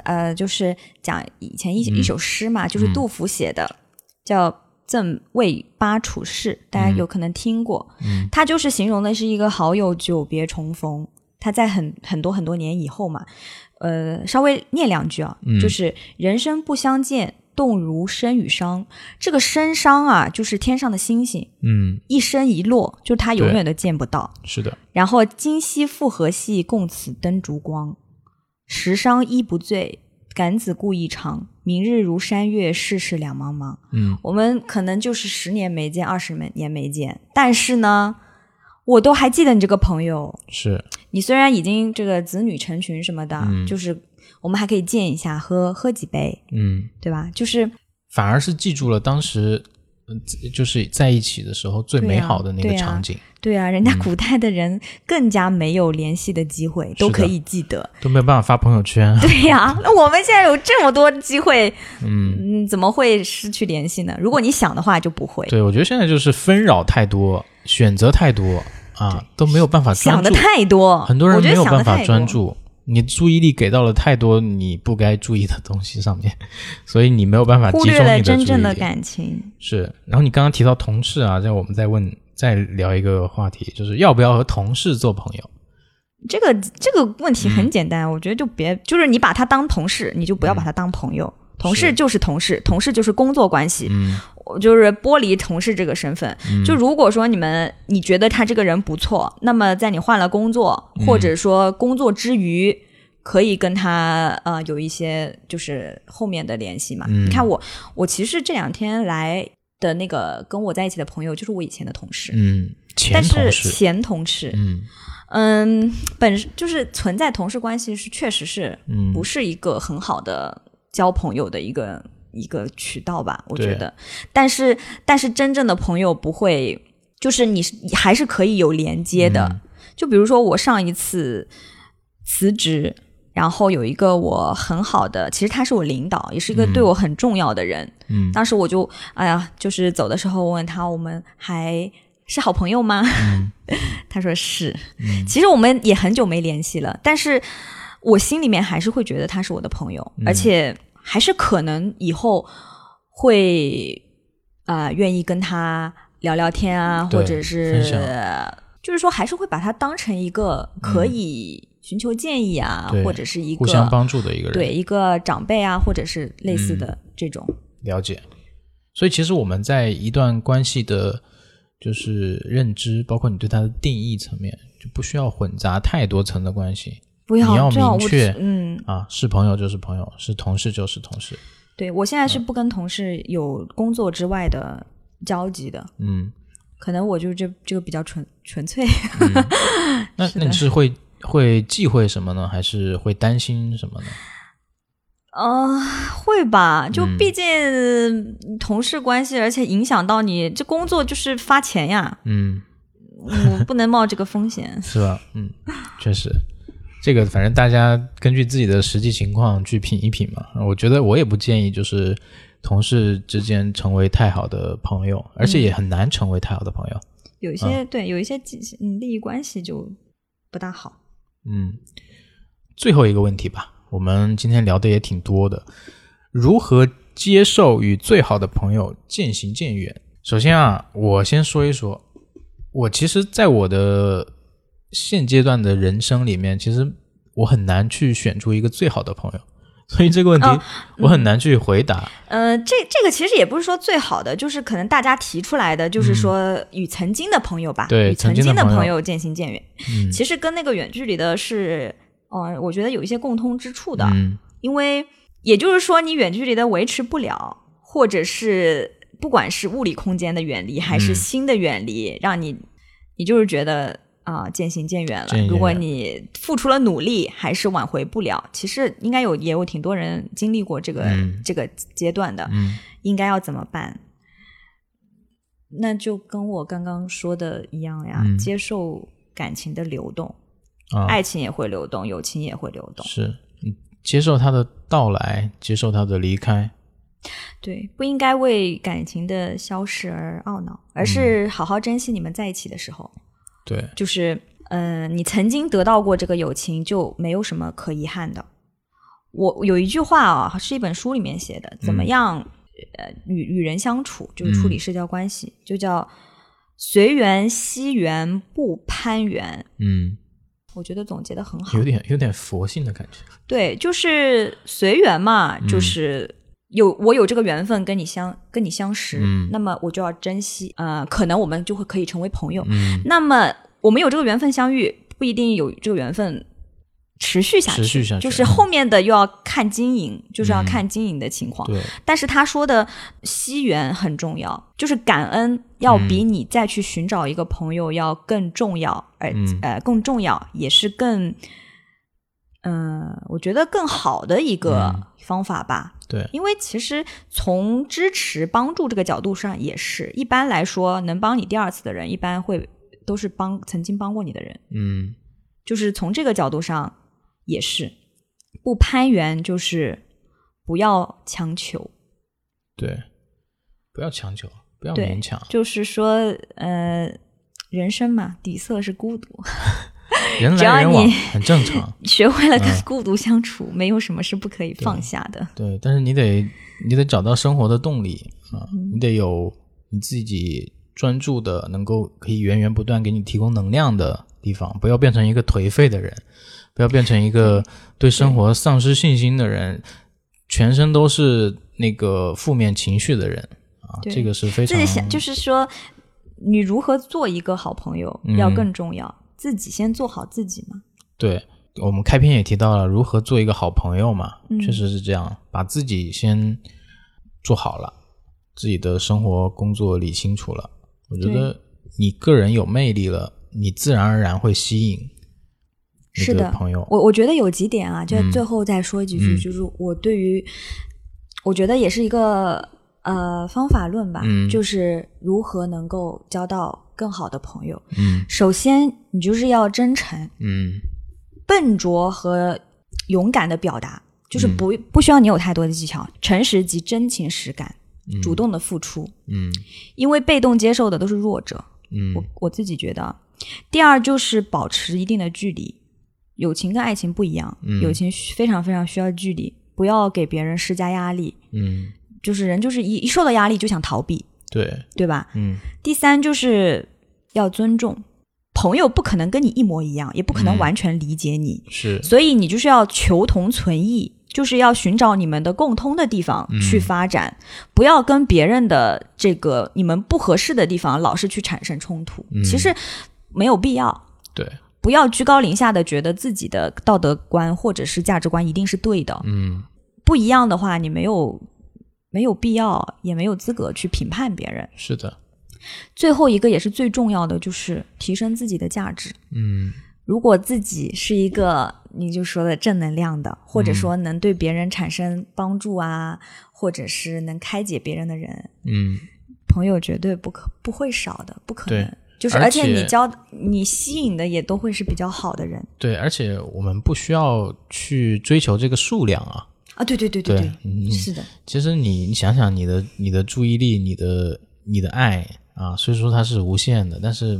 呃，就是讲以前一、嗯一首诗嘛，就是杜甫写的，叫《赠卫八处士》，大家有可能听过。嗯他就是形容的是一个好友久别重逢，他在很很多很多年以后嘛，呃，稍微念两句啊，嗯就是人生不相见。动如参与商，这个参商啊，就是天上的星星，嗯，一升一落，就他永远都见不到。是的，然后今夕复何夕，共此灯烛光。时伤衣不醉，感子故意长。明日如山月，世事两茫茫。嗯，我们可能就是十年没见，二十年没见，但是呢，我都还记得你这个朋友。是，你虽然已经这个子女成群什么的，嗯就是我们还可以见一下，喝喝几杯，嗯，对吧？就是反而是记住了当时，嗯就是在一起的时候最美好的那个对啊场景，对啊，人家古代的人更加没有联系的机会，都可以记得。都没有办法发朋友圈。对呀、那我们现在有这么多机会，嗯，嗯，怎么会失去联系呢？如果你想的话，就不会。对，我觉得现在就是纷扰太多，选择太多啊，都没有办法专想的。太多，很多人没有办法专。注，你注意力给到了太多你不该注意的东西上面，所以你没有办法集忽略了中你的注意真正的。感情。是，然后你刚刚提到同事啊，这我们再问再聊一个话题，就是要不要和同事做朋友？这个这个问题嗯很简单，我觉得就别，就是你把他当同事，你就不要把他当朋友。同事就是同事，同事就是工作关系，就是剥离同事这个身份。就如果说你们你觉得他这个人不错，那么在你换了工作，嗯。或者说工作之余，可以跟他呃有一些就是后面的联系嘛。嗯。你看我我其实这两天来的那个跟我在一起的朋友，就是我以前的同事，嗯，前但是前同事，嗯。嗯，本就是存在同事关系是确实是嗯，不是一个很好的交朋友的一个一个渠道吧？我觉得，但是但是真正的朋友不会，就是你还是可以有连接的。嗯就比如说我上一次辞职，然后有一个我很好的，其实他是我领导，也是一个对我很重要的人。嗯当时我就哎呀，就是走的时候，问他，我们还是好朋友吗？嗯 他说是。其实我们也很久没联系了，但是我心里面还是会觉得他是我的朋友，嗯而且还是可能以后会啊、呃愿意跟他聊聊天啊，或者是就是说还是会把他当成一个可以寻求建议啊，对或者是一个互相帮助的一个人，对一个长辈啊，或者是类似的这种。了解。所以其实我们在一段关系的，就是认知，包括你对他的定义层面，就不需要混杂太多层的关系不你要这样，我明确嗯，啊，是朋友就是朋友，是同事就是同事。对我现在嗯是不跟同事有工作之外的交集的，嗯，可能我就这这个比较纯纯粹。那 那你是会会忌讳什么呢？还是会担心什么呢？呃，会吧？就嗯毕竟同事关系，而且影响到你这工作就是发钱呀，嗯，我不能冒这个风险。是吧？嗯，确实，这个反正大家根据自己的实际情况去品一品嘛。我觉得我也不建议就是同事之间成为太好的朋友，而且也很难成为太好的朋友。有一些、对，有一些嗯利益关系就不大好。嗯，最后一个问题吧，我们今天聊的也挺多的，如何接受与最好的朋友渐行渐远？首先啊，我先说一说，我其实，在我的现阶段的人生里面，其实我很难去选出一个最好的朋友，所以这个问题哦我很难去回答。呃，这这个其实也不是说最好的，就是可能大家提出来的，就是说与曾经的朋友吧，嗯对与曾曾经的朋友渐行渐远。嗯。其实跟那个远距离的是，呃，我觉得有一些共通之处的，嗯。因为也就是说你远距离的维持不了，或者是不管是物理空间的远离，还是嗯。心的远离，让你你就是觉得。啊、渐行渐远了如果你付出了努力，还是挽回不了，其实应该有也有挺多人经历过这个、嗯这个阶段的。嗯应该要怎么办？那就跟我刚刚说的一样呀，嗯接受感情的流动，啊，爱情也会流动，友情也会流动。是嗯接受他的到来，接受他的离开。对，不应该为感情的消逝而懊恼，而是好好珍惜你们在一起的时候。对，就是，嗯、你曾经得到过这个友情，就没有什么可遗憾的。我有一句话啊，是一本书里面写的，怎么样，呃，与与人相处，就是处理社交关系，就叫随缘惜缘不攀缘。嗯，我觉得总结的很好有，点有点佛性的感觉。对，就是随缘嘛，嗯就是有我有这个缘分跟你相跟你相识，嗯。那么我就要珍惜，呃，可能我们就会可以成为朋友。嗯，那么我们有这个缘分相遇，不一定有这个缘分持续下去，持续下去就是后面的又要看经营，就是要看经营的情况。对，但是他说的惜缘很重要，就是感恩要比你再去寻找一个朋友要更重要，而、嗯。呃更重要，也是更，嗯、我觉得更好的一个嗯。方法吧。对，因为其实从支持帮助这个角度上也是，一般来说能帮你第二次的人，一般会都是帮曾经帮过你的人，嗯，就是从这个角度上也是不攀援，就是不要强求。对，不要强求，不要勉强，就是说，呃，人生嘛，底色是孤独，人来人往很正常。学会了跟嗯孤独相处，没有什么是不可以放下的。对，但是你得你得找到生活的动力啊，嗯你得有你自己专注的，能够可以源源不断给你提供能量的地方，不要变成一个颓废的人，不要变成一个 对生活丧失信心的人，全身都是那个负面情绪的人啊，这个是非常自己想，就是说，你如何做一个好朋友，嗯要更重要。自己先做好自己嘛。对，我们开篇也提到了如何做一个好朋友嘛，嗯。确实是这样，把自己先做好了，自己的生活工作理清楚了，我觉得你个人有魅力了，你自然而然会吸引是的朋友。我我觉得有几点啊，就嗯。最后再说几句，嗯。就是我对于，我觉得也是一个呃方法论吧，嗯。就是如何能够交到更好的朋友。嗯首先，你就是要真诚，嗯笨拙和勇敢的表达，就是不、不需要你有太多的技巧，诚实及真情实感，主动的付出。嗯因为被动接受的都是弱者，嗯我我自己觉得。第二就是保持一定的距离，友情跟爱情不一样，嗯友情需非常非常需要距离，不要给别人施加压力。嗯，就是人就是一一受到压力就想逃避，对，对吧？嗯。第三就是要尊重，朋友不可能跟你一模一样，也不可能嗯。完全理解你，是，所以你就是要求同存异，就是要寻找你们的共通的地方嗯。去发展，不要跟别人的这个你们不合适的地方老是去产生冲突，嗯。其实没有必要。对，不要居高临下的觉得自己的道德观或者是价值观一定是对的，嗯不一样的话，你没有没有必要，也没有资格去评判别人。是的，最后一个也是最重要的，就是提升自己的价值。嗯如果自己是一个你就说的正能量的，或者说能对别人产生帮助啊，或者是能开解别人的人，嗯朋友绝对不可不会少的，不可能。就是而且你交你吸引的也都会是比较好的人对，而且我们不需要去追求这个数量啊。啊！对对对对对嗯是的，其实你你想想，你的你的注意力、你的你的爱啊，虽说它是无限的，但是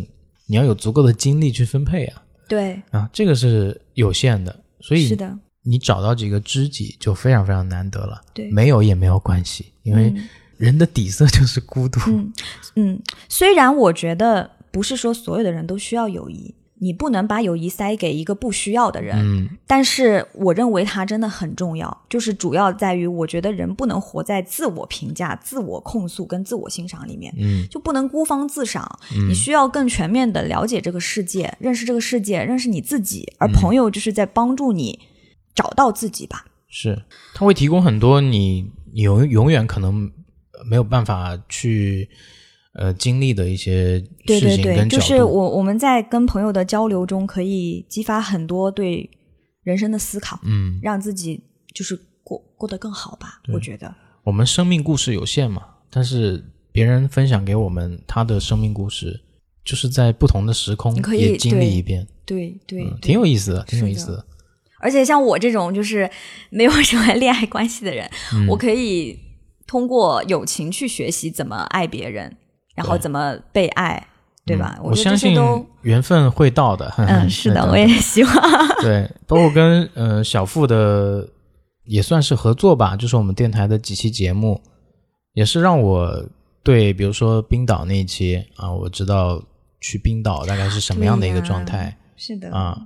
你要有足够的精力去分配啊对，啊，这个是有限的，所以是的，你找到几个知己就非常非常难得了。对没有也没有关系，因为嗯人的底色就是孤独。嗯嗯，虽然我觉得不是说所有的人都需要友谊，你不能把友谊塞给一个不需要的人，嗯但是我认为它真的很重要，就是主要在于我觉得人不能活在自我评价、自我控诉跟自我欣赏里面。嗯就不能孤芳自赏，你需要更全面的了解这个世界，认识这个世界，认识你自己。而朋友就是在帮助你找到自己吧。是，他会提供很多你你永永远可能没有办法去呃经历的一些事对对对，情跟角度。就是我我们在跟朋友的交流中，可以激发很多对人生的思考，嗯，让自己就是过过得更好吧。我觉得，我们生命故事有限嘛，但是别人分享给我们他的生命故事，就是在不同的时空你可以也经历一遍，对对挺有意思的，挺有意思的。而且像我这种就是没有什么恋爱关系的人，嗯我可以通过友情去学习怎么爱别人，然后怎么被爱，对吧？嗯我相信缘分会到的。嗯，是的，我也希望。对，包括跟呃小付的也算是合作吧，就是我们电台的几期节目，也是让我对比如说冰岛那一期啊，我知道去冰岛大概是什么样的一个状态是的，啊。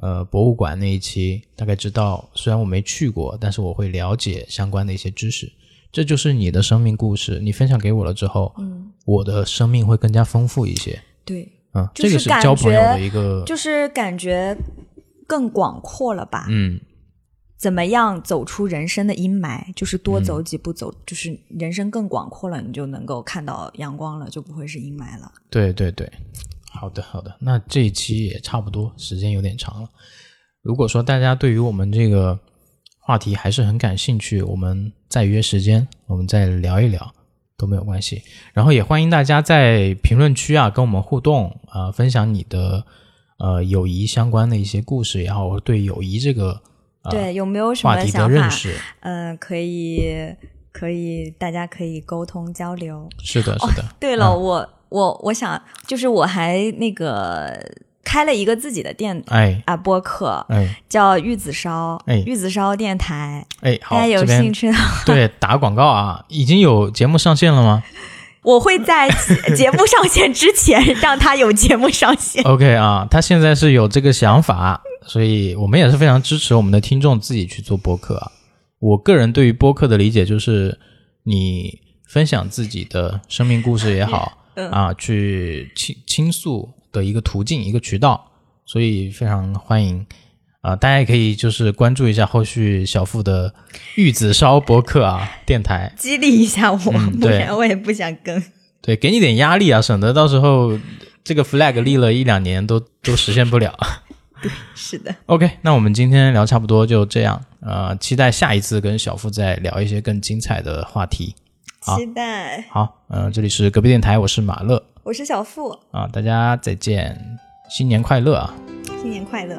呃，博物馆那一期大概知道，虽然我没去过，但是我会了解相关的一些知识。这就是你的生命故事，你分享给我了之后，嗯，我的生命会更加丰富一些。对，嗯，这个是交朋友的一个，就是感觉更广阔了吧？嗯，怎么样走出人生的阴霾？就是嗯多走几步走，就是人生更广阔了，你就能够看到阳光了，就不会是阴霾了。对对对，好的好的，那这一期也差不多，时间有点长了。如果说大家对于我们这个话题还是很感兴趣，我们再约时间，我们再聊一聊都没有关系。然后也欢迎大家在评论区啊跟我们互动啊、分享你的呃友谊相关的一些故事也好，或者对友谊这个啊对，有没有什么话题的想法？认识。嗯、可以，可以，大家可以沟通交流。是的，是的。对了，嗯我我我想，就是我还那个开了一个自己的店哎啊播客，哎叫玉子烧，哎玉子烧电台，哎，好，大家有兴趣的，对打广告啊，已经有节目上线了吗？我会在节节目上线之前让他有节目上线。OK 啊，他现在是有这个想法，所以我们也是非常支持我们的听众自己去做播客啊。我个人对于播客的理解就是，你分享自己的生命故事也好 嗯啊，去倾倾诉的一个途径、一个渠道，所以非常欢迎啊！大家也可以就是关注一下后续小付的玉子烧博客啊 电台，激励一下我，不然我也不想更。对，给你点压力啊，省得到时候这个 flag 立了一两年都都实现不了。对是的，OK，那我们今天聊差不多就这样，呃，期待下一次跟小付再聊一些更精彩的话题。好期待。好，呃，这里是隔壁电台，我是马乐我是小付，啊，大家再见，新年快乐啊！新年快乐。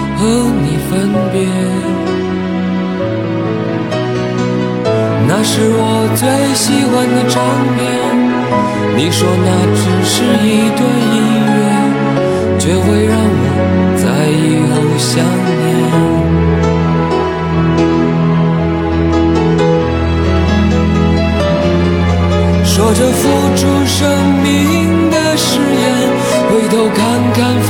和你分别。那是我最喜欢的唱片。你说那只是一段音乐，却会让我在以后想念。说着付出生命的誓言。回头看看繁